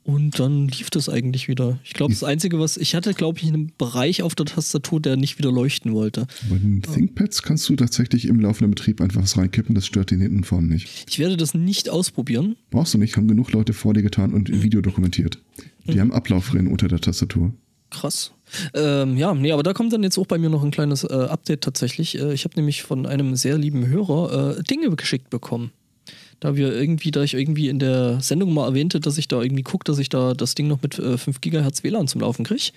Und dann lief das eigentlich wieder. Ich glaube, das Einzige, was ich hatte, glaube ich, einen Bereich auf der Tastatur, der nicht wieder leuchten wollte. Bei den ThinkPads kannst du tatsächlich im laufenden Betrieb einfach was reinkippen, das stört den hinten und vorne nicht. Ich werde das nicht ausprobieren. Brauchst du nicht, haben genug Leute vor dir getan und Video dokumentiert. Die haben Ablaufrinnen unter der Tastatur. Krass. Ähm, ja, nee, aber da kommt dann jetzt auch bei mir noch ein kleines äh, Update tatsächlich. Äh, ich habe nämlich von einem sehr lieben Hörer äh, Dinge geschickt bekommen. Da wir irgendwie, da ich irgendwie in der Sendung mal erwähnte, dass ich da irgendwie gucke, dass ich da das Ding noch mit äh, 5 GHz WLAN zum Laufen kriege.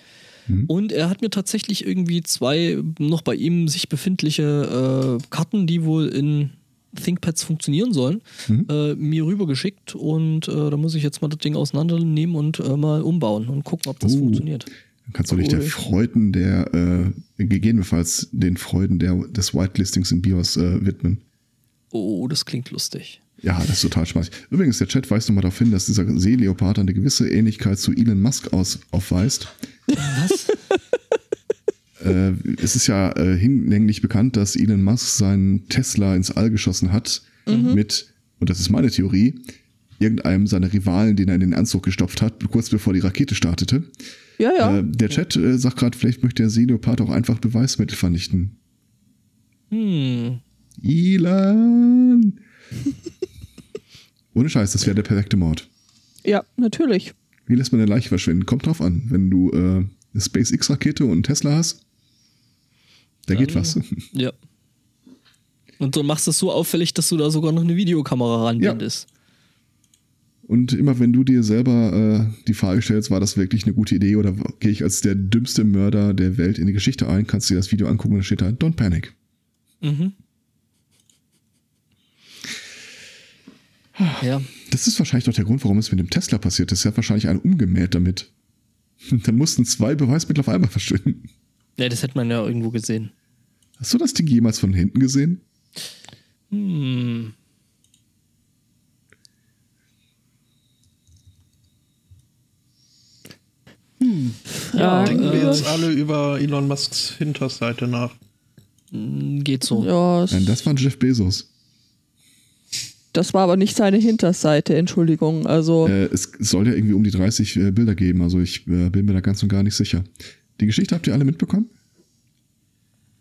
Und er hat mir tatsächlich irgendwie zwei noch bei ihm sich befindliche äh, Karten, die wohl in ThinkPads funktionieren sollen, äh, mir rübergeschickt und äh, da muss ich jetzt mal das Ding auseinandernehmen und äh, mal umbauen und gucken, ob das Oh. funktioniert. Dann kannst du dich der. Freuden der, äh, gegebenenfalls den Freuden der, des Whitelistings in BIOS äh, widmen. Oh, das klingt lustig. Ja, das ist total spaßig. Übrigens, der Chat weist nochmal darauf hin, dass dieser Seeleopard eine gewisse Ähnlichkeit zu Elon Musk aus, aufweist. Was? [LAUGHS] Äh, es ist ja äh, hinlänglich bekannt, dass Elon Musk seinen Tesla ins All geschossen hat mit, und das ist meine Theorie, irgendeinem seiner Rivalen, den er in den Anzug gestopft hat, kurz bevor die Rakete startete. Ja, ja. Äh, der Chat äh, sagt gerade, vielleicht möchte der Seeleopard auch einfach Beweismittel vernichten. Hm. Elon! Ohne Scheiß, das wäre der perfekte Mord. ja, natürlich. Wie lässt man eine Leiche verschwinden? Kommt drauf an. Wenn du äh, eine SpaceX-Rakete und einen Tesla hast, da geht Dann- was. [LAUGHS] Ja. Und du machst es so auffällig, dass du da sogar noch eine Videokamera ranbindest. Und immer wenn du dir selber äh, die Frage stellst, war das wirklich eine gute Idee oder gehe ich als der dümmste Mörder der Welt in die Geschichte ein, kannst du dir das Video angucken und da steht da, don't panic. Mhm. Ja. Das ist wahrscheinlich doch der Grund, warum es mit dem Tesla passiert ist. Er hat wahrscheinlich einen umgemäht damit. [LAUGHS] Dann mussten zwei Beweismittel auf einmal verschwinden. ja, das hätte man ja irgendwo gesehen. Hast du das Ding jemals von hinten gesehen? Hm. Ja, Fragen Denken wir über- jetzt alle über Elon Musks Hinterseite nach. Geht so. Ja, Nein, das war Jeff Bezos. Das war aber nicht seine Hinterseite, Entschuldigung. Also, Äh, es soll ja irgendwie um die 30 äh, Bilder geben, also ich äh, bin mir da ganz und gar nicht sicher. Die Geschichte habt ihr alle mitbekommen?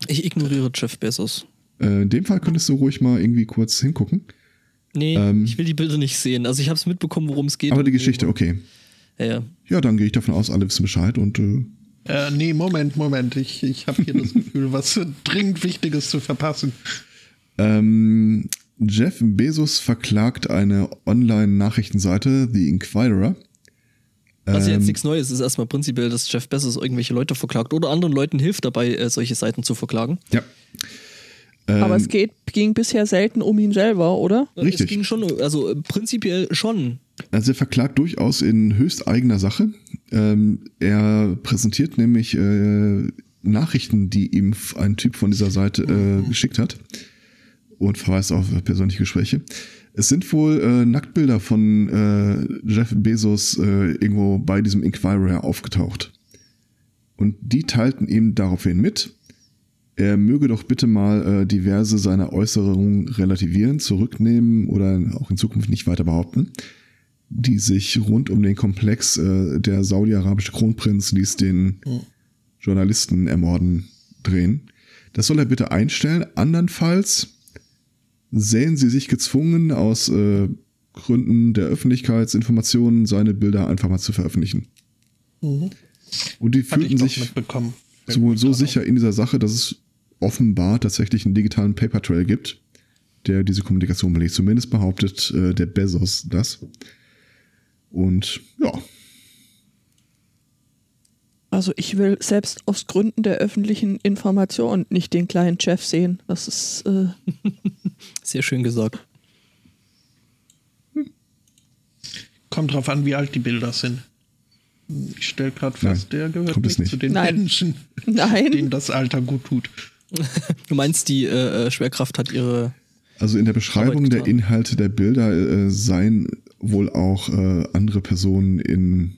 Ich ignoriere Jeff Bezos. Äh, in dem Fall könntest du ruhig mal irgendwie kurz hingucken. Nee, Ähm. ich will die Bilder nicht sehen. Also ich habe es mitbekommen, worum es geht. Aber die Geschichte, okay. Ja, ja. Ja, dann gehe ich davon aus, alle wissen Bescheid und äh, Äh, nee, Moment, Moment. Ich, ich habe hier das [LAUGHS] Gefühl, was dringend Wichtiges zu verpassen. ähm, Jeff Bezos verklagt eine Online-Nachrichtenseite, The Inquirer. Was ja Ähm, jetzt nichts Neues ist, erstmal prinzipiell, dass Jeff Bezos irgendwelche Leute verklagt oder anderen Leuten hilft dabei, äh, solche Seiten zu verklagen. Ja. Ähm, aber es geht, ging bisher selten um ihn selber, oder? Richtig. Es ging schon, also äh, prinzipiell schon. Also er verklagt durchaus in höchst eigener Sache. Ähm, er präsentiert nämlich äh, Nachrichten, die ihm ein Typ von dieser Seite äh, geschickt hat und verweist auf persönliche Gespräche. Es sind wohl äh, Nacktbilder von äh, Jeff Bezos äh, irgendwo bei diesem Inquirer aufgetaucht. Und die teilten ihm daraufhin mit, er möge doch bitte mal äh, diverse seiner Äußerungen relativieren, zurücknehmen oder auch in Zukunft nicht weiter behaupten die sich rund um den Komplex äh, der saudi-arabische Kronprinz ließ den Journalisten ermorden drehen. Das soll er bitte einstellen. Andernfalls sehen sie sich gezwungen, aus äh, Gründen der Öffentlichkeitsinformationen seine Bilder einfach mal zu veröffentlichen. Und die fühlten sich sowohl so sicher in dieser Sache, dass es offenbar tatsächlich einen digitalen Paper Trail gibt, der diese Kommunikation belegt. Zumindest behauptet äh, der Bezos das. Und ja, Also ich will selbst aus Gründen der öffentlichen Information nicht den kleinen Jeff sehen. Das ist äh, [LAUGHS] Sehr schön gesagt. Kommt drauf an, wie alt die Bilder sind. Ich stelle gerade Nein, fest, der gehört nicht, nicht. zu den Nein. Menschen, [LAUGHS] nein. denen das Alter gut tut. Du meinst, die äh, äh, Schwerkraft hat ihre. also in der Beschreibung der. Inhalte der Bilder äh, seien wohl auch äh, andere Personen in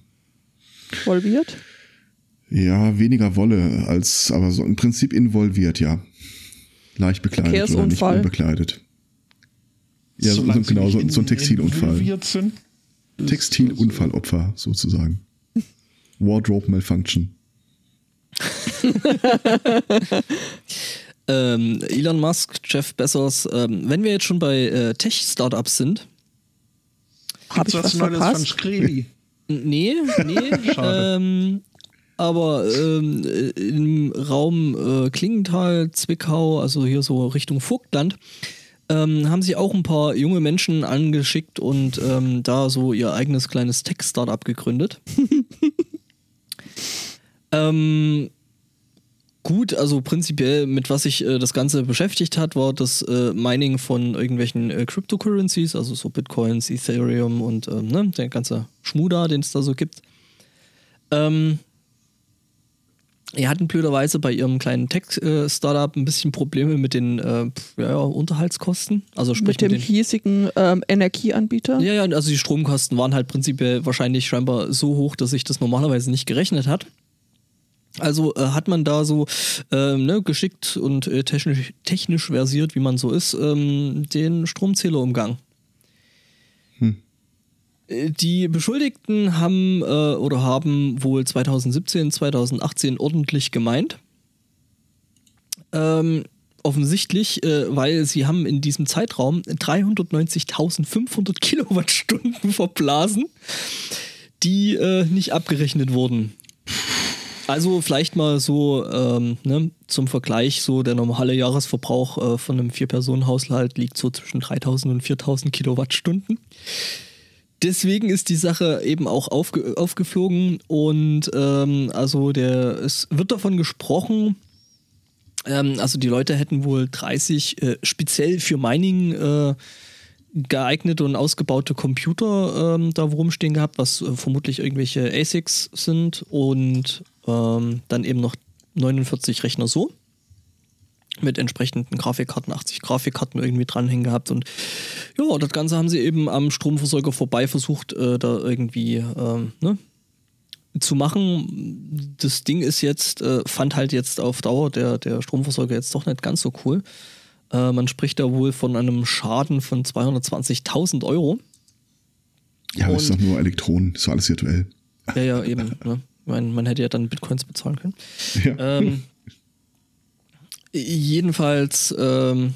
involviert. Ja weniger Wolle als, aber so im Prinzip involviert, ja. Leicht bekleidet oder nicht unbekleidet. Ja, so, so, genau, so, in- so ein Textilunfall. sind. Textilunfallopfer sozusagen. Wardrobe Malfunction. [LAUGHS] Ähm, Elon Musk, Jeff Bezos, ähm, wenn wir jetzt schon bei äh, Tech-Startups sind. Habe Gibt's ich was was Neues von verpasst? Skrevi? N- Nee, nee. [LAUGHS] Ähm, aber ähm, äh, im Raum äh, Klingenthal, Zwickau, also hier so Richtung Vogtland, ähm, haben sie auch ein paar junge Menschen angeschickt und ähm, da so ihr eigenes kleines Tech-Startup gegründet. [LAUGHS] ähm, gut, also prinzipiell mit was sich äh, das Ganze beschäftigt hat, war das äh, Mining von irgendwelchen äh, Cryptocurrencies, also so Bitcoins, Ethereum und ähm, ne, der ganze Schmuda, den es da so gibt. Ähm, die hatten blöderweise bei ihrem kleinen Tech-Startup ein bisschen Probleme mit den äh, ja, Unterhaltskosten. Also sprich Mit dem den, hiesigen ähm, Energieanbieter. ja, ja, also die Stromkosten waren halt prinzipiell wahrscheinlich scheinbar so hoch, dass sich das normalerweise nicht gerechnet hat. Also äh, hat man da so ähm, ne, geschickt und äh, technisch, technisch versiert, wie man so ist, ähm, den Stromzähler umgangen. Die Beschuldigten haben äh, oder haben wohl 2017, 2018 ordentlich gemeint. Ähm, offensichtlich, äh, weil sie haben in diesem Zeitraum 390.500 Kilowattstunden [LAUGHS] verblasen, die äh, nicht abgerechnet wurden. Also vielleicht mal so ähm, ne, zum Vergleich, so der normale Jahresverbrauch äh, von einem Vier-Personen-Haushalt liegt so zwischen 3000 und 4000 Kilowattstunden. Deswegen ist die Sache eben auch aufge aufgeflogen und ähm, also der, es wird davon gesprochen, ähm, also die Leute hätten wohl 30 äh, speziell für Mining äh, geeignete und ausgebaute Computer ähm, da rumstehen gehabt, was äh, vermutlich irgendwelche ASICs sind und ähm, dann eben noch 49 Rechner so mit entsprechenden Grafikkarten, 80 Grafikkarten irgendwie dranhängen gehabt und ja, das Ganze haben sie eben am Stromversorger vorbei versucht, äh, da irgendwie ähm, ne, zu machen. Das Ding ist jetzt, äh, fand halt jetzt auf Dauer der, der Stromversorger jetzt doch nicht ganz so cool. Äh, man spricht da wohl von einem Schaden von 220.000 Euro. Ja, aber es ist doch nur Elektronen, ist doch alles virtuell. Ja, ja, eben. Ne? Man, man hätte ja dann Bitcoins bezahlen können. Ja. Ähm, [LAUGHS] jedenfalls, ähm,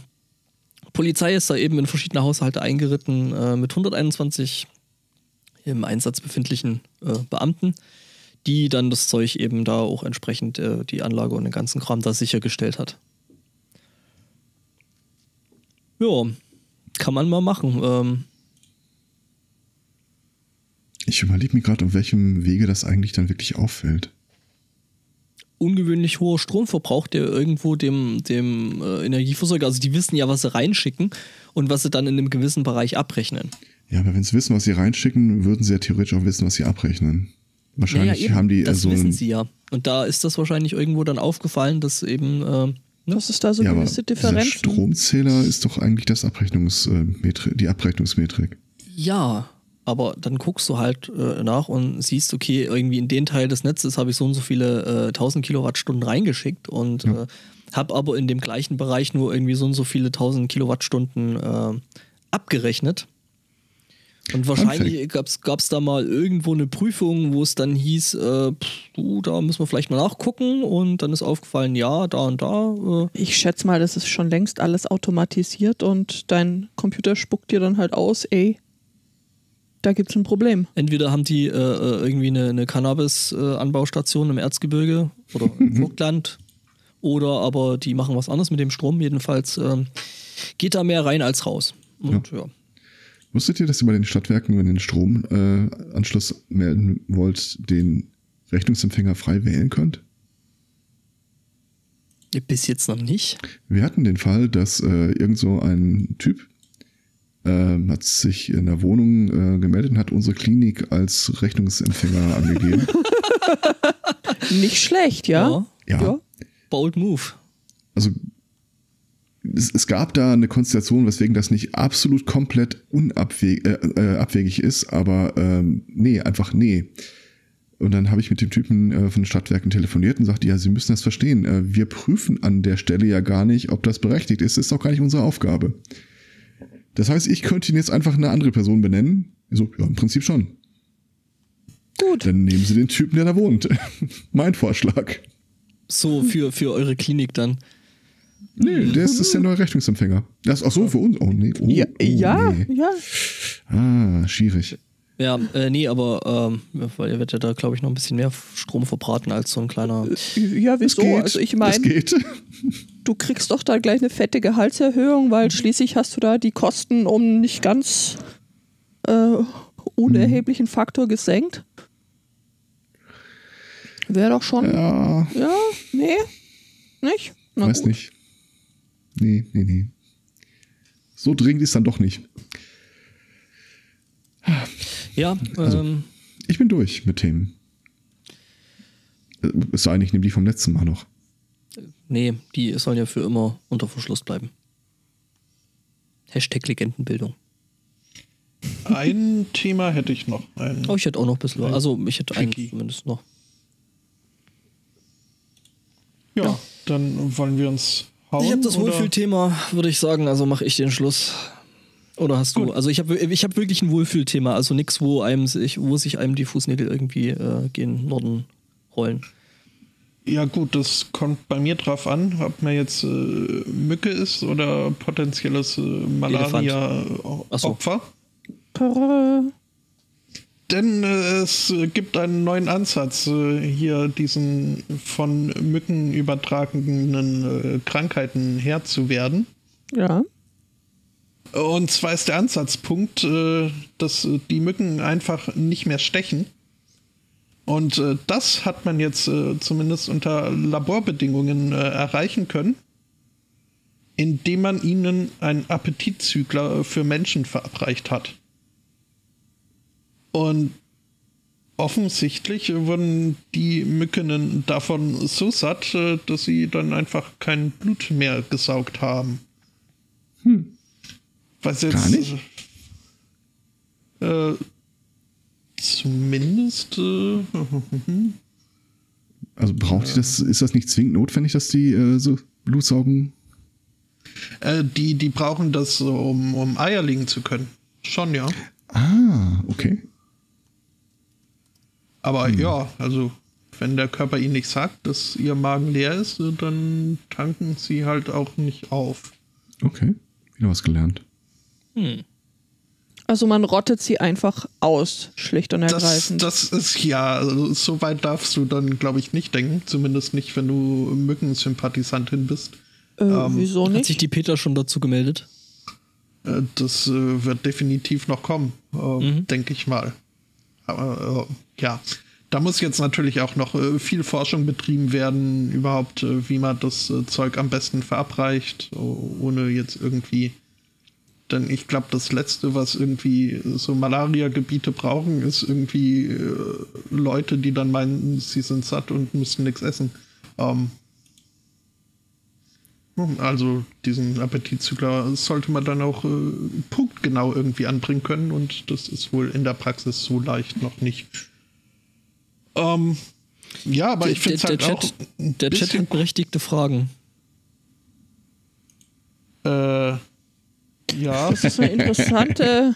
Polizei ist da eben in verschiedene Haushalte eingeritten äh, mit 121 im Einsatz befindlichen äh, Beamten, die dann das Zeug eben da auch entsprechend äh, die Anlage und den ganzen Kram da sichergestellt hat. Ja, kann man mal machen. Ähm, Ich überlege mir gerade, auf welchem Wege das eigentlich dann wirklich auffällt. Ungewöhnlich hoher Stromverbrauch, der irgendwo dem, dem äh, Energieversorger, also die wissen ja, was sie reinschicken und was sie dann in einem gewissen Bereich abrechnen. Ja, aber wenn sie wissen, was sie reinschicken, würden sie ja theoretisch auch wissen, was sie abrechnen. Wahrscheinlich eben, haben die äh, das so wissen sie ja. Und da ist das wahrscheinlich irgendwo dann aufgefallen, dass eben äh, ne? Dass es da so ja, gewisse dieser Differenzen Stromzähler ist doch eigentlich das Abrechnungsmetri die Abrechnungsmetrik. ja, aber dann guckst du halt äh, nach und siehst, okay, irgendwie in den Teil des Netzes habe ich so und so viele äh, 1000 Kilowattstunden reingeschickt und Ja. äh, habe aber in dem gleichen Bereich nur irgendwie so und so viele 1000 Kilowattstunden äh, abgerechnet. Und wahrscheinlich gab es da mal irgendwo eine Prüfung, wo es dann hieß, äh, pff, du, da müssen wir vielleicht mal nachgucken. Und dann ist aufgefallen, ja, da und da. Äh, Ich schätze mal, das ist schon längst alles automatisiert und dein Computer spuckt dir dann halt aus, ey, da gibt's ein Problem. entweder haben die äh, äh, irgendwie eine, eine Cannabis-Anbaustation im Erzgebirge oder im Vogtland oder aber die machen was anderes mit dem Strom. Jedenfalls ähm, geht da mehr rein als raus. Und ja. Wusstet ihr, dass ihr bei den Stadtwerken, wenn ihr den Stromanschluss äh, melden wollt, den Rechnungsempfänger frei wählen könnt? Bis jetzt noch nicht. Wir hatten den Fall, dass äh, irgend so ein Typ ähm, hat sich in der Wohnung äh, gemeldet und hat unsere Klinik als Rechnungsempfänger [LAUGHS] angegeben. Nicht schlecht, ja? Ja. Bold Move. Also es, es gab da eine Konstellation, weswegen das nicht absolut komplett unabwegig äh, äh, abwegig ist, aber ähm, nee, einfach nee. Und dann habe ich mit dem Typen äh, von den Stadtwerken telefoniert und sagte, ja, Sie müssen das verstehen. Äh, wir prüfen an der Stelle ja gar nicht, ob das berechtigt ist. Das ist auch gar nicht unsere Aufgabe. Das heißt, ich könnte ihn jetzt einfach eine andere Person benennen. So, ja, im Prinzip schon. Gut. Dann nehmen Sie den Typen, der da wohnt. [LAUGHS] mein Vorschlag. So für, für eure Klinik dann. Nee, der ist, ist der neue Rechnungsempfänger. Das, ach so, für uns. Oh, nee. Oh, Ja, oh, ja, nee. ja. Ah, schwierig. Ja, äh, nee, aber ähm, weil ihr werdet ja da, glaube ich, noch ein bisschen mehr Strom verbraten als so ein kleiner. Ja, Es wieso? geht. Also ich meine, du kriegst doch da gleich eine fette Gehaltserhöhung, weil schließlich hast du da die Kosten um nicht ganz äh, unerheblichen Faktor gesenkt. Wäre doch schon. Ja, Ja, nee. Nicht? Na Weiß gut. nicht. Nee, nee, nee. So dringend ist dann doch nicht. Ja, Also- ähm, Ich bin durch mit Themen. Äh, Es sei denn, ich nehme die vom letzten Mal noch. nee, die sollen ja für immer unter Verschluss bleiben. Hashtag Legendenbildung. Ein Thema hätte ich noch. Ein, Oh, ich hätte auch noch ein bisschen, also ich hätte einen Tricky. zumindest noch. ja, dann wollen wir uns hauen. Ich habe das? Wohlfühlthema, würde ich sagen, also mache ich den Schluss. Oder hast du? Gut. Also ich habe ich hab wirklich ein Wohlfühlthema, also nichts, wo einem sich, wo sich einem die Fußnägel irgendwie äh, gen Norden rollen. Ja gut, das kommt bei mir drauf an, ob man jetzt äh, Mücke ist oder potenzielles äh, Malaria-Opfer. Tada. Denn äh, es gibt einen neuen Ansatz, äh, hier diesen von Mücken übertragenen äh, Krankheiten Herr zu werden. Ja. Und zwar ist der Ansatzpunkt, äh, dass äh, die Mücken einfach nicht mehr stechen. Und äh, das hat man jetzt zumindest unter Laborbedingungen erreichen können, indem man ihnen einen Appetitzügler für Menschen verabreicht hat. Und offensichtlich wurden die Mückenen davon so satt, dass sie dann einfach kein Blut mehr gesaugt haben. Was jetzt. Gar nicht? Äh, zumindest. Äh, [LAUGHS] Also braucht die das, ist das nicht zwingend notwendig, dass die äh, so Blut saugen? äh, die, die brauchen das, um, um Eier legen zu können. Schon, ja. Ah, okay. Aber Hm. ja, also. Wenn der Körper ihnen nicht sagt, dass ihr Magen leer ist, äh, dann tanken sie halt auch nicht auf. Okay. Wieder was gelernt. Also man rottet sie einfach aus, schlicht und Das, ergreifend. das ist ja, also so weit darfst du dann, glaube ich, nicht denken. Zumindest nicht, wenn du Mückensympathisantin bist. äh, wieso Hat nicht? sich die Peter schon dazu gemeldet? Äh, Das äh, wird definitiv noch kommen, äh, denke ich mal. Aber äh, ja, da muss jetzt natürlich auch noch äh, viel Forschung betrieben werden, überhaupt, äh, wie man das äh, Zeug am besten verabreicht, ohne jetzt irgendwie. Denn ich glaube, das Letzte, was irgendwie so Malaria-Gebiete brauchen, ist irgendwie äh, Leute, die dann meinen, sie sind satt und müssen nichts essen. Ähm, also diesen Appetitzügler sollte man dann auch äh, punktgenau irgendwie anbringen können und das ist wohl in der Praxis so leicht noch nicht. Ähm, ja, aber ich finde es der, halt der, auch Chat, ein der Chat hat berechtigte Fragen. äh, ja, Das ist eine interessante.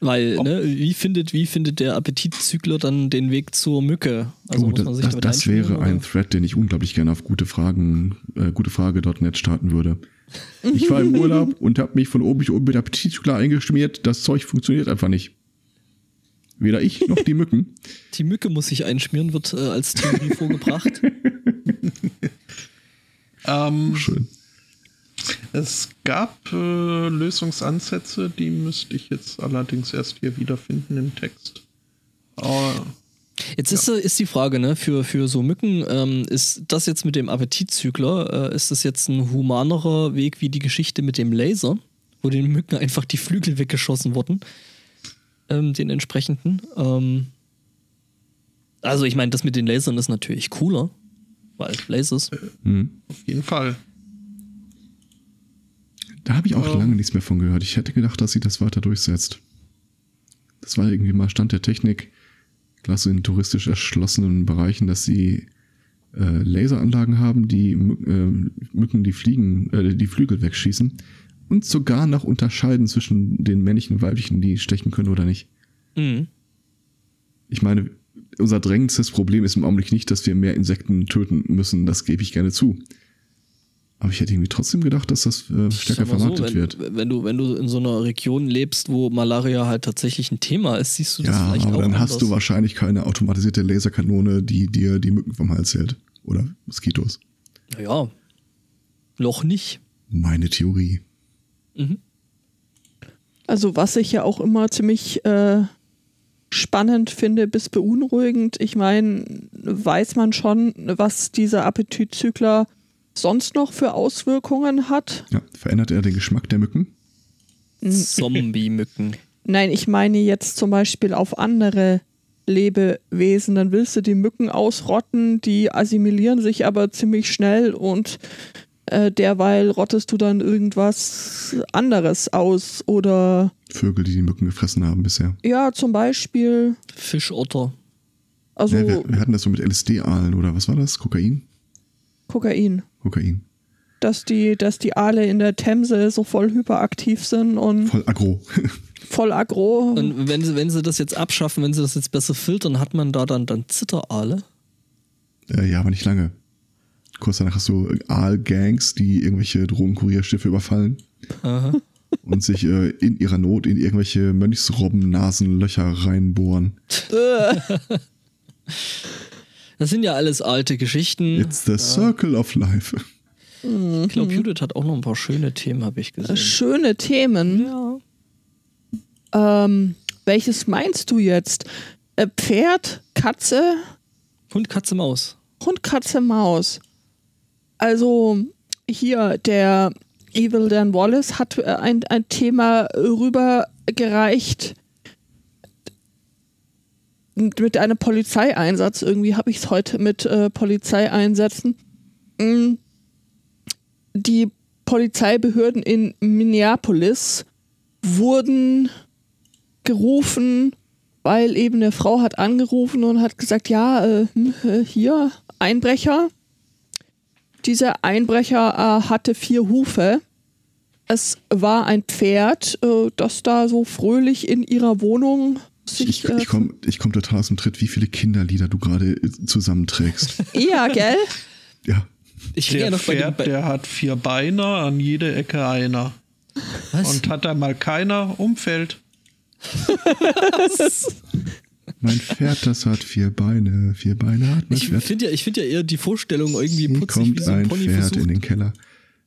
Weil, ne, wie findet, wie findet der Appetitzügler dann den Weg zur Mücke? Also oh, muss das, man sich das, damit das wäre einschmieren, ein oder? Thread, den ich unglaublich gerne auf gute Fragen, äh, gutefrage.net starten würde. Ich war im Urlaub [LAUGHS] und habe mich von oben bis unten mit Appetitzügler eingeschmiert. Das Zeug funktioniert einfach nicht. Weder ich noch die Mücken. [LAUGHS] Die Mücke muss sich einschmieren, wird äh, als Theorie vorgebracht. [LAUGHS] ähm, Schön. Es gab äh, Lösungsansätze, die müsste ich jetzt allerdings erst hier wiederfinden im Text. Aber Jetzt ist, äh, ist die Frage, ne, für, für so Mücken, ähm, ist das jetzt mit dem Appetitzügler, äh, ist das jetzt ein humanerer Weg wie die Geschichte mit dem Laser, wo den Mücken einfach die Flügel weggeschossen wurden, ähm, den entsprechenden. Ähm, also ich meine, das mit den Lasern ist natürlich cooler, weil Lasers. Hm. auf jeden Fall. Da habe ich auch Ähm. lange nichts mehr von gehört. Ich hätte gedacht, dass sie das weiter durchsetzt. Das war irgendwie mal Stand der Technik, klasse in touristisch erschlossenen Bereichen, dass sie äh, Laseranlagen haben, die äh, Mücken die Fliegen, äh, die Flügel wegschießen und sogar noch unterscheiden zwischen den männlichen und weiblichen, die stechen können oder nicht. Mhm. Ich meine, unser drängendstes Problem ist im Augenblick nicht, dass wir mehr Insekten töten müssen. Das gebe ich gerne zu. Aber ich hätte irgendwie trotzdem gedacht, dass das äh, stärker mal so, vermarktet wenn, wird. Wenn du, wenn du in so einer Region lebst, wo Malaria halt tatsächlich ein Thema ist, siehst du das Ja, vielleicht aber auch dann anders. hast du wahrscheinlich keine automatisierte Laserkanone, die dir die Mücken vom Hals hält. Oder Moskitos. Naja, noch nicht. Meine Theorie. Also was ich ja auch immer ziemlich äh, spannend finde bis beunruhigend. Ich meine, weiß man schon, was dieser Appetitzügler sonst noch für Auswirkungen hat? Ja, verändert er den Geschmack der Mücken? Zombie-Mücken. [LAUGHS] Nein, ich meine jetzt zum Beispiel auf andere Lebewesen. Dann willst du die Mücken ausrotten, die assimilieren sich aber ziemlich schnell und äh, derweil rottest du dann irgendwas anderes aus oder Vögel, die die Mücken gefressen haben bisher. ja, zum Beispiel, Fischotter. also Ja, wir, wir hatten das so mit LSD-Aalen oder was war das? Kokain? Kokain. Kokain. Dass die, dass die Aale in der Themse so voll hyperaktiv sind und Voll aggro. [LAUGHS] voll aggro. Und wenn sie, wenn sie das jetzt abschaffen, wenn sie das jetzt besser filtern, hat man da dann, dann Zitterale? äh, ja, aber nicht lange. Kurz danach hast du Aal-Gangs, die irgendwelche Drogenkurierschiffe überfallen Aha. und sich äh, in ihrer Not in irgendwelche Mönchsrobben-Nasenlöcher reinbohren. [LAUGHS] [LAUGHS] Das sind ja alles alte Geschichten. It's the circle of life. Ich glaube, Judith hat auch noch ein paar schöne Themen, habe ich gesehen. Schöne Themen. Ja. Ähm, welches meinst du jetzt? Äh, Pferd, Katze, Hund, Katze, Maus. Hund, Katze, Maus. Also hier der Evil Dan Wallace hat äh, ein, ein Thema rübergereicht mit einem Polizeieinsatz. Irgendwie habe ich es heute mit äh, Polizeieinsätzen. Mm. Die Polizeibehörden in Minneapolis wurden gerufen, weil eben eine Frau hat angerufen und hat gesagt, ja, äh, hm, äh, hier, Einbrecher. Dieser Einbrecher äh, hatte vier Hufe. Es war ein Pferd, äh, das da so fröhlich in ihrer Wohnung. Ich, äh, ich komme ich komm total aus dem Tritt, wie viele Kinderlieder du gerade äh, zusammenträgst. [LAUGHS] ja, gell? ja. Ich ja Der noch bei dem. Pferd, Bei, der hat vier Beine, an jede Ecke einer. was? Und hat da mal keiner, umfällt. [LAUGHS] Mein Pferd, das hat vier Beine. Vier Beine hat mein ich Pferd. finde ja, ich find ja eher die Vorstellung irgendwie Hier putzig, wie kommt so ein ein Pony Pferd versucht, in den Keller.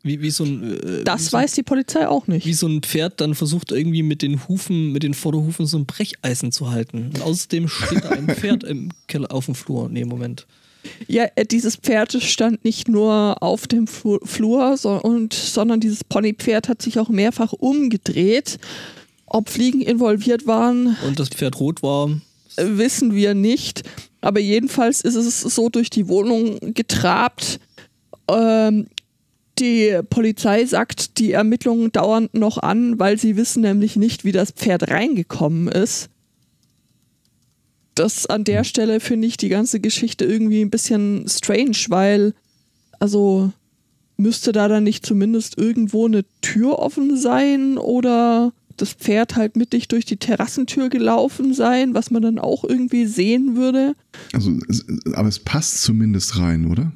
Wie, wie so ein äh, Das so, weiß die Polizei auch nicht. wie so ein Pferd dann versucht irgendwie mit den Hufen, mit den Vorderhufen so ein Brecheisen zu halten. Und außerdem steht da ein [LAUGHS] Pferd im Keller auf dem Flur. Nee, Moment. Ja, äh, dieses Pferd stand nicht nur auf dem Flu- Flur, so, und, sondern dieses Ponypferd hat sich auch mehrfach umgedreht. Ob Fliegen involviert waren, Und das Pferd rot war. äh, wissen wir nicht. Aber jedenfalls ist es so durch die Wohnung getrabt. Ähm, die Polizei sagt, die Ermittlungen dauern noch an, weil sie wissen nämlich nicht, wie das Pferd reingekommen ist. Das an der Stelle finde ich die ganze Geschichte irgendwie ein bisschen strange, weil, also, müsste da dann nicht zumindest irgendwo eine Tür offen sein oder das Pferd halt mittig durch die Terrassentür gelaufen sein, was man dann auch irgendwie sehen würde. Also, aber es passt zumindest rein, oder?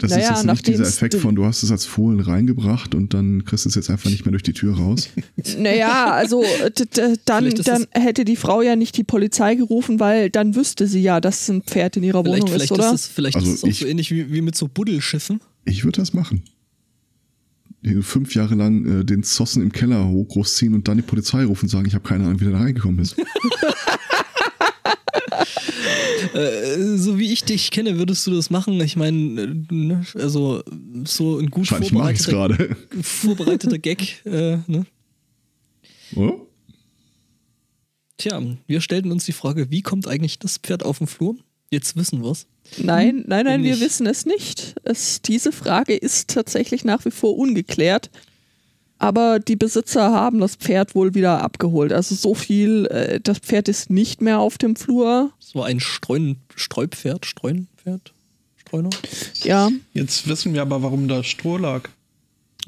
Das Naja, ist jetzt nicht dieser es- Effekt von, du hast es als Fohlen reingebracht und dann kriegst du es jetzt einfach nicht mehr durch die Tür raus. [LAUGHS] Naja, also dann, dann hätte die Frau ja nicht die Polizei gerufen, weil dann wüsste sie ja, dass ein Pferd in ihrer Vielleicht, Wohnung vielleicht, ist, oder? ist, es, vielleicht Also ist es auch ich- so ähnlich wie, wie mit so Buddelschiffen. Ich würde das machen. Fünf Jahre lang äh, den Zossen im Keller hoch großziehen und dann die Polizei rufen und sagen, ich habe keine Ahnung, wie der da reingekommen ist. [LAUGHS] Äh, so wie ich dich kenne, würdest du das machen? Ich meine, äh, ne, also so ein gut es vorbereiteter, gerade. vorbereiteter Gag. Äh, ne? Oder? Tja, wir stellten uns die Frage, wie kommt eigentlich das Pferd auf den Flur? Jetzt wissen wir's. Nein, nein, nein, wir wissen es nicht. Es, diese Frage ist tatsächlich nach wie vor ungeklärt. Aber die Besitzer haben das Pferd wohl wieder abgeholt. Also so viel, äh, das Pferd ist nicht mehr auf dem Flur. War ein Streun, Streupferd, Streunpferd, Streuner. Ja. Jetzt wissen wir aber, warum da Stroh lag.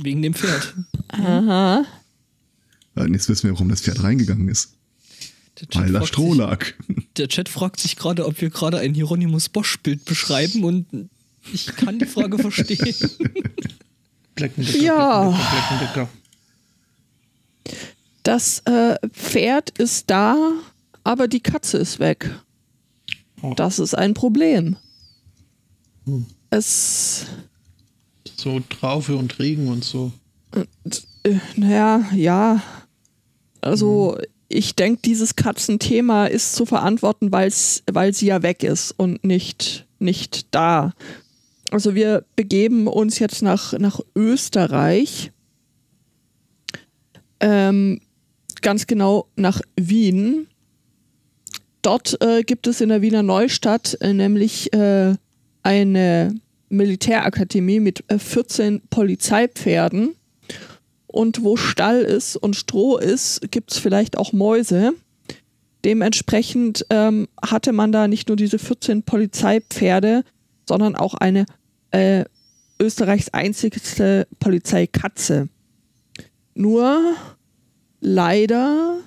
Wegen dem Pferd. Aha. Jetzt wissen wir, warum das Pferd reingegangen ist. Weil da Stroh sich, lag. der Chat fragt sich gerade, ob wir gerade ein Hieronymus Bosch-Bild beschreiben und ich kann die Frage verstehen. Ja. Das äh, Pferd ist da, aber die Katze ist weg. Oh. Das ist ein Problem. Hm. Es, So Traufe und Regen und so. äh, naja, ja. Also, ich denke, dieses Katzenthema ist zu verantworten, weil's, weil sie ja weg ist und nicht, nicht da. Also wir begeben uns jetzt nach, nach Österreich. Ähm, ganz genau nach Wien. Dort äh, gibt es in der Wiener Neustadt äh, nämlich äh, eine Militärakademie mit 14 äh, Polizeipferden. Und wo Stall ist und Stroh ist, gibt es vielleicht auch Mäuse. Dementsprechend ähm, hatte man da nicht nur diese 14 Polizeipferde, sondern auch eine äh, Österreichs einzigste Polizeikatze. Nur leider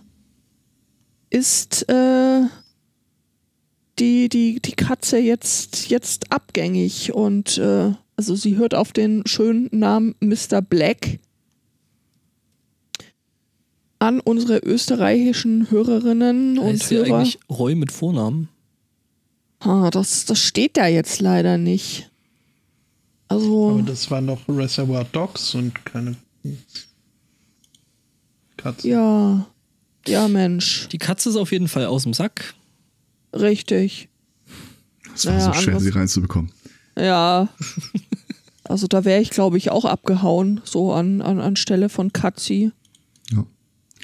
ist äh, die, die, die Katze jetzt, jetzt abgängig und äh, also sie hört auf den schönen Namen Mr. Black an unsere österreichischen Hörerinnen heißt und sie Hörer. eigentlich Roy mit Vornamen? Ah, das, das steht da jetzt leider nicht. Also. Aber das war noch Reservoir Dogs und keine Katzen. Ja. Ja, Mensch. Die Katze ist auf jeden Fall aus dem Sack. Richtig. Es war Naja, so schwer, anders- sie reinzubekommen. Ja. [LAUGHS] Also da wäre ich, glaube ich, auch abgehauen, so an, an, an Stelle von Katzi. Ja.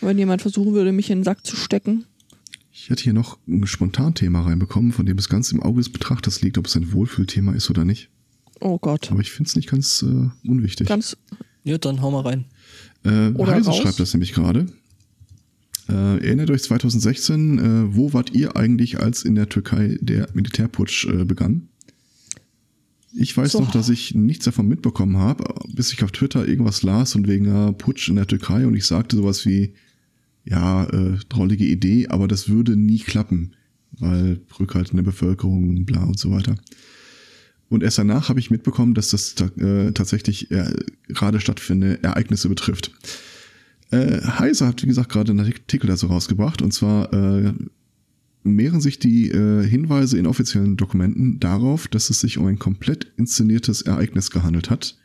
Wenn jemand versuchen würde, mich in den Sack zu stecken. Ich hätte hier noch ein Spontanthema reinbekommen, von dem es ganz im Auge des Betrachters liegt, ob es ein Wohlfühlthema ist oder nicht. Oh Gott. Aber ich finde es nicht ganz äh, unwichtig. Ganz. Ja, dann hau mal rein. Äh, Oder Heise raus. schreibt das nämlich gerade. Äh, erinnert euch 2016, äh, wo wart ihr eigentlich, als in der Türkei der Militärputsch äh, begann? Ich weiß So. noch, dass ich nichts davon mitbekommen habe, bis ich auf Twitter irgendwas las und wegen äh, Putsch in der Türkei und ich sagte sowas wie, ja, äh, drollige Idee, aber das würde nie klappen, weil Rückhalt in der Bevölkerung, bla und so weiter. Und erst danach habe ich mitbekommen, dass das äh, tatsächlich äh, gerade stattfindende Ereignisse betrifft. Äh, Heise hat, wie gesagt, gerade einen Artikel dazu rausgebracht. Und zwar äh, mehren sich die äh, Hinweise in offiziellen Dokumenten darauf, dass es sich um ein komplett inszeniertes Ereignis gehandelt hat.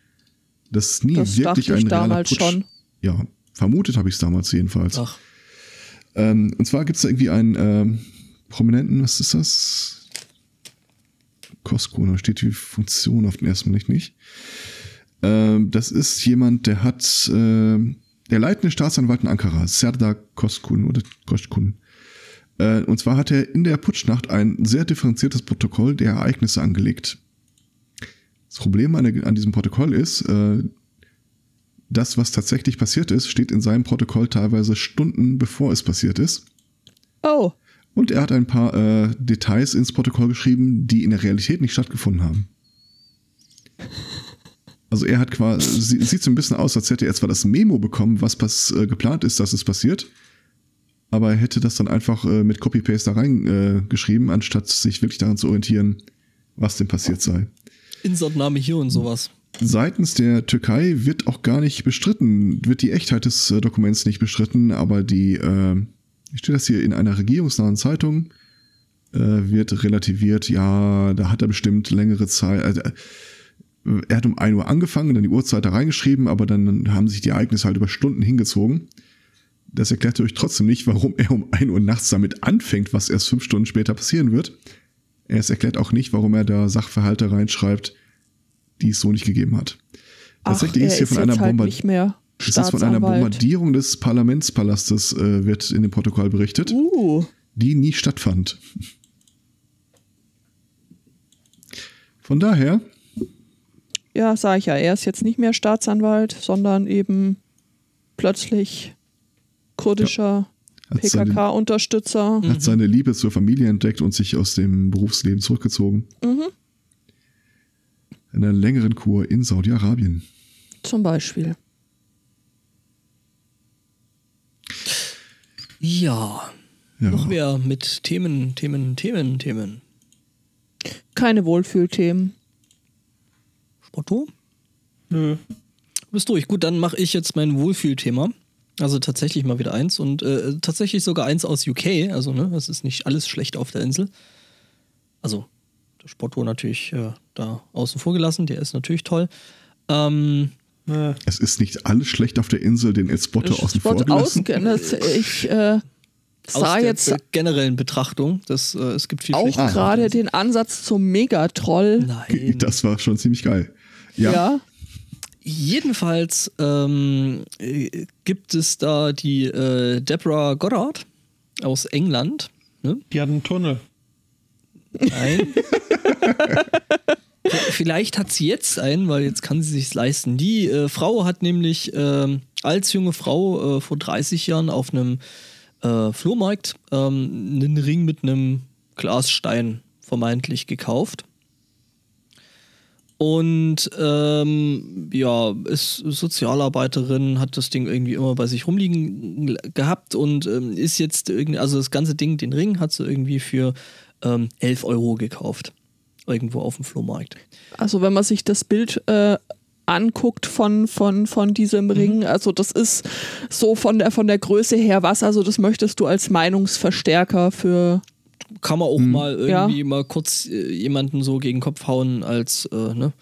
Das nie Das wirklich ich ein realer damals Putsch. schon. Ja, vermutet habe ich es damals jedenfalls. Ach, Ähm, und zwar gibt es da irgendwie einen ähm, prominenten, was ist das? Koskuna steht die Funktion auf den ersten Blick nicht. Ähm, das ist jemand, der hat ähm, der leitende Staatsanwalt in Ankara, Serdar Koskun oder Koskun. Äh, und zwar hat er in der Putschnacht ein sehr differenziertes Protokoll der Ereignisse angelegt. Das Problem an, der, an diesem Protokoll ist, äh, das, was tatsächlich passiert ist, steht in seinem Protokoll teilweise Stunden bevor es passiert ist. Oh. Und er hat ein paar äh, Details ins Protokoll geschrieben, die in der Realität nicht stattgefunden haben. Also er hat quasi, sie- sieht so ein bisschen aus, als hätte er zwar das Memo bekommen, was pass, äh, geplant ist, dass es passiert, aber er hätte das dann einfach äh, mit Copy-Paste da reingeschrieben, äh, geschrieben, anstatt sich wirklich daran zu orientieren, was denn passiert sei. Insertname hier und sowas. Seitens der Türkei wird auch gar nicht bestritten, wird die Echtheit des äh, Dokuments nicht bestritten, aber die, äh, steht das hier, in einer regierungsnahen Zeitung äh, wird relativiert, ja, da hat er bestimmt längere Zeit, äh, er hat um 1 Uhr angefangen, dann die Uhrzeit da reingeschrieben, aber dann haben sich die Ereignisse halt über Stunden hingezogen. Das erklärt euch trotzdem nicht, warum er um 1 Uhr nachts damit anfängt, was erst fünf Stunden später passieren wird. Es erklärt auch nicht, warum er da Sachverhalte reinschreibt, die es so nicht gegeben hat. Tatsächlich Ach, ist er hier von einer halt Bomber nicht mehr es ist von einer. Bombardierung des Parlamentspalastes äh, wird in dem Protokoll berichtet, Uh. die nie stattfand. Von daher, Ja, sag ich ja, er ist jetzt nicht mehr Staatsanwalt, sondern eben plötzlich kurdischer seine, PKK-Unterstützer. hat seine Liebe zur Familie entdeckt und sich aus dem Berufsleben zurückgezogen. Mhm. In einer längeren Kur in Saudi-Arabien. Zum Beispiel. Ja. Ja. Noch wer mit Themen, Themen, Themen, Themen. Keine Wohlfühlthemen. Spotto? Nö. Du bist durch. Gut, dann mache ich jetzt mein Wohlfühlthema. Also tatsächlich mal wieder eins und äh, tatsächlich sogar eins aus UK. Also, ne, es ist nicht alles schlecht auf der Insel. Also, der Spotto natürlich äh, da außen vor gelassen, der ist natürlich toll. Ähm, Es ist nicht alles schlecht auf der Insel, den El Spotto außen vor Spot gelassen. Ich, äh, sah aus der jetzt be- generellen Betrachtung. Das, äh, es gibt viel auch gerade den Ansatz zum Megatroll. Nein. Das war schon ziemlich geil. Ja. Ja. Jedenfalls ähm, äh, gibt es da die äh, Deborah Goddard aus England. Ne? Die hat einen Tunnel. Nein. [LAUGHS] [LAUGHS] Vielleicht hat sie jetzt einen, weil jetzt kann sie sich leisten. Die äh, Frau hat nämlich ähm, als junge Frau äh, vor 30 Jahren auf einem äh, Flohmarkt ähm, einen Ring mit einem Glasstein vermeintlich gekauft. Und ähm, ja, ist Sozialarbeiterin, hat das Ding irgendwie immer bei sich rumliegen gehabt und ähm, ist jetzt irgendwie, also das ganze Ding, den Ring, hat sie irgendwie für ähm, 11 Euro gekauft. Irgendwo auf dem Flohmarkt. Also wenn man sich das Bild äh, anguckt von, von, von diesem Ring, also das ist so von der, von der Größe her was, also das möchtest du als Meinungsverstärker für Kann man auch mal Ja. irgendwie mal kurz äh, jemanden so gegen den Kopf hauen als, äh, ne?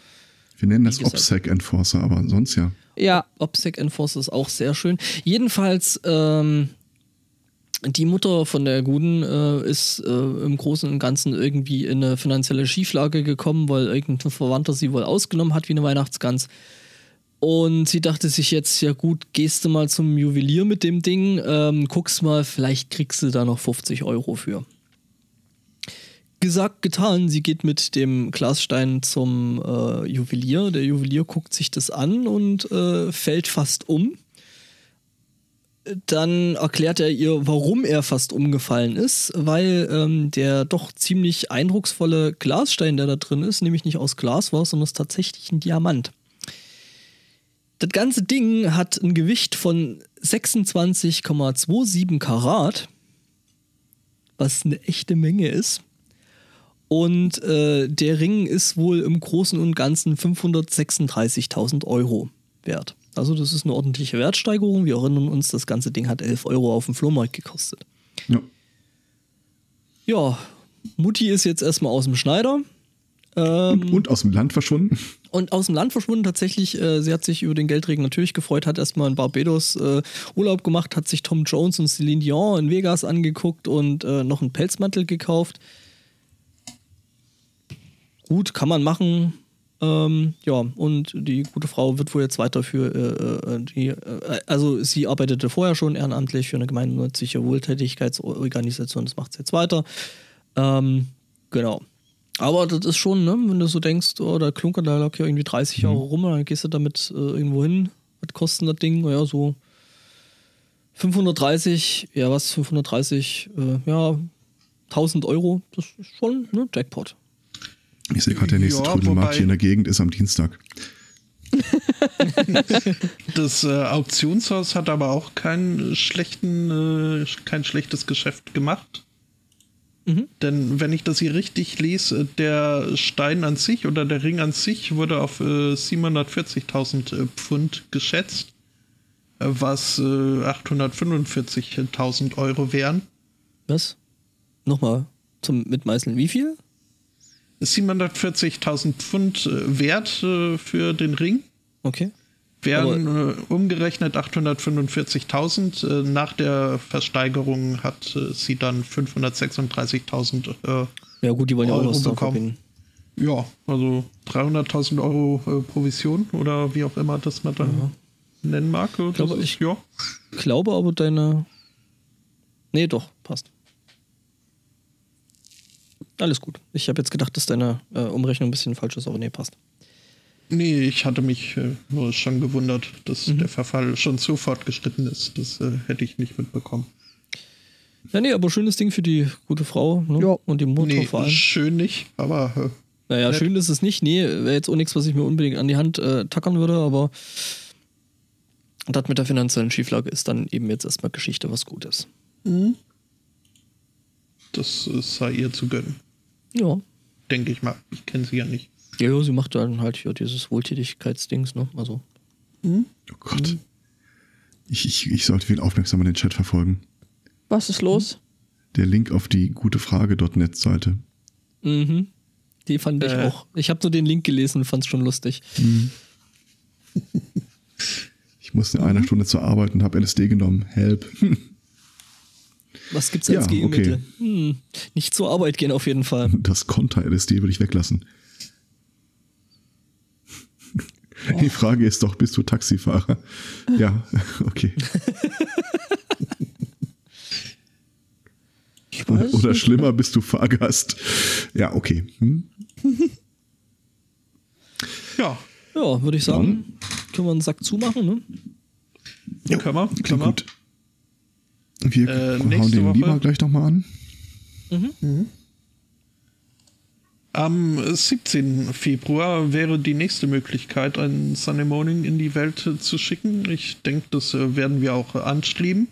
Wir nennen das. OPSEC Enforcer, aber sonst ja. ja, OPSEC Enforcer ist auch sehr schön. Jedenfalls, ähm, die Mutter von der Guten äh, ist äh, im Großen und Ganzen irgendwie in eine finanzielle Schieflage gekommen, weil irgendein Verwandter sie wohl ausgenommen hat wie eine Weihnachtsgans. Und sie dachte sich jetzt, ja gut, gehst du mal zum Juwelier mit dem Ding, ähm, guckst mal, vielleicht kriegst du da noch 50 Euro für. Gesagt, getan, sie geht mit dem Glasstein zum äh, Juwelier. Der Juwelier guckt sich das an und äh, fällt fast um. Dann erklärt er ihr, warum er fast umgefallen ist, weil ähm, der doch ziemlich eindrucksvolle Glasstein, der da drin ist, nämlich nicht aus Glas war, sondern ist tatsächlich ein Diamant. Das ganze Ding hat ein Gewicht von 26,27 Karat, was eine echte Menge ist. Und äh, der Ring ist wohl im Großen und Ganzen 536.000 Euro wert. Also das ist eine ordentliche Wertsteigerung. Wir erinnern uns, das ganze Ding hat 11 Euro auf dem Flohmarkt gekostet. ja. Ja, Mutti ist jetzt erstmal aus dem Schneider. Ähm, Und aus dem Land verschwunden. und aus dem Land verschwunden tatsächlich. Äh, sie hat sich über den Geldregen natürlich gefreut, hat erstmal in Barbados äh, Urlaub gemacht, hat sich Tom Jones und Celine Dion in Vegas angeguckt und äh, noch einen Pelzmantel gekauft. Gut, kann man machen. Ähm, ja, und die gute Frau wird wohl jetzt weiter für äh, äh, die, äh, also sie arbeitete vorher schon ehrenamtlich für eine gemeinnützige Wohltätigkeitsorganisation, das macht sie jetzt weiter. Ähm, genau. Aber das ist schon, ne, wenn du so denkst, oh, da klunkert da lag ja irgendwie 30 Jahre rum, dann gehst du damit äh, irgendwo hin. Was kostet das Ding? Ja, so 530, ja was, 530, äh, ja, 1000 Euro, das ist schon, ne, Jackpot. Ich sehe gerade, der nächste Ja, Trödelmarkt hier in der Gegend ist am Dienstag. [LAUGHS] Das äh, Auktionshaus hat aber auch keinen schlechten, äh, kein schlechtes Geschäft gemacht. Mhm. Denn wenn ich das hier richtig lese, der Stein an sich oder der Ring an sich wurde auf äh, 740.000 äh, Pfund geschätzt, äh, was äh, 845.000 Euro wären. Was? Nochmal zum Mitmeißeln. Wie viel? 740.000 Pfund äh, Wert äh, für den Ring. Okay. Wären äh, umgerechnet 845.000. Äh, nach der Versteigerung hat sie dann 536.000. Äh, Ja, gut, die wollen ja auch was bekommen. ja, also 300.000 Euro Provision oder wie auch immer das man dann nennen mag. Glaube, ist, ich- ja. Glaube aber deine. Nee, doch, passt. Alles gut. Ich habe jetzt gedacht, dass deine äh, Umrechnung ein bisschen falsch ist, aber nee, passt. Nee, ich hatte mich äh, nur schon gewundert, dass Mhm. der Verfall schon so fortgeschritten ist. Das äh, hätte ich nicht mitbekommen. Ja, nee, aber schönes Ding für die gute Frau ne? Ja. und die Mutter Nee, vor allem. schön nicht, aber äh, Naja, nett. schön ist es nicht. Nee, wäre jetzt auch nichts, was ich mir unbedingt an die Hand äh, tackern würde, aber das mit der finanziellen Schieflage ist dann eben jetzt erstmal Geschichte, was gut ist. das äh, sei ihr zu gönnen. Ja. Denke ich mal. Ich kenne sie ja nicht. Ja, ja, sie macht dann halt hier dieses Wohltätigkeitsdings, ne? Also. Oh Gott. Ich, ich, ich sollte viel aufmerksamer den Chat verfolgen. was ist los? Der Link auf die gutefrage.net Seite. Mhm. Die fand ich Äh. auch. Ich habe nur den Link gelesen und fand es schon lustig. Ich musste in einer Stunde zur Arbeit und habe LSD genommen. Help. [LAUGHS] Was gibt's als Ja, Gegenmittel? okay. Hm, nicht zur Arbeit gehen auf jeden Fall. Das Konter-LSD würde ich weglassen. Die Frage ist doch, bist du Taxifahrer? Ja, [LAUGHS] okay. Oder nicht. schlimmer, bist du Fahrgast? Ja, okay. Hm? Ja, Ja, würde ich sagen, können wir einen Sack zumachen, ne? ja. können wir. Können Klingt wir. gut. Wir Äh, hauen den Woche- lieber gleich nochmal an. Am 17. Februar wäre die nächste Möglichkeit, ein Sunday Morning in die Welt zu schicken. Ich denke, das äh, werden wir auch äh, anstreben.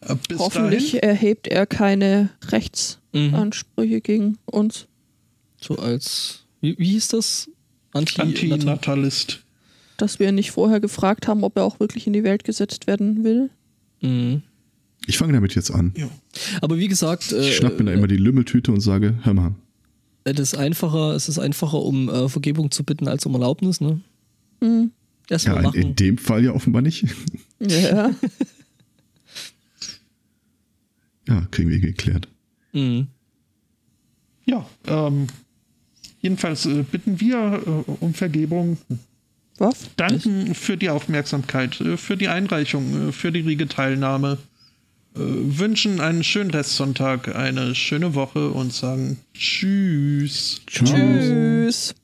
Äh, Bis Hoffentlich dahin, erhebt er keine Rechtsansprüche gegen uns. So als, wie, wie hieß das? Anti, Antinatalist. Dass wir nicht vorher gefragt haben, ob er auch wirklich in die Welt gesetzt werden will. Mhm. Ich fange damit jetzt an. Ja. Aber wie gesagt, Ich äh, schnapp mir da immer die Lümmeltüte und sage, hör mal, es ist einfacher, es ist einfacher, um äh, Vergebung zu bitten, als um Erlaubnis, ne? Mhm. Erstmal ja, in, machen. in dem Fall ja offenbar nicht. Ja. [LAUGHS] Ja, kriegen wir geklärt. Mhm. Ja, ähm, jedenfalls äh, bitten wir äh, um Vergebung. Was? Danken für die Aufmerksamkeit, äh, für die Einreichung, äh, für die rege Teilnahme. Äh, wünschen einen schönen Restsonntag, eine schöne Woche und sagen Tschüss. Tschüss.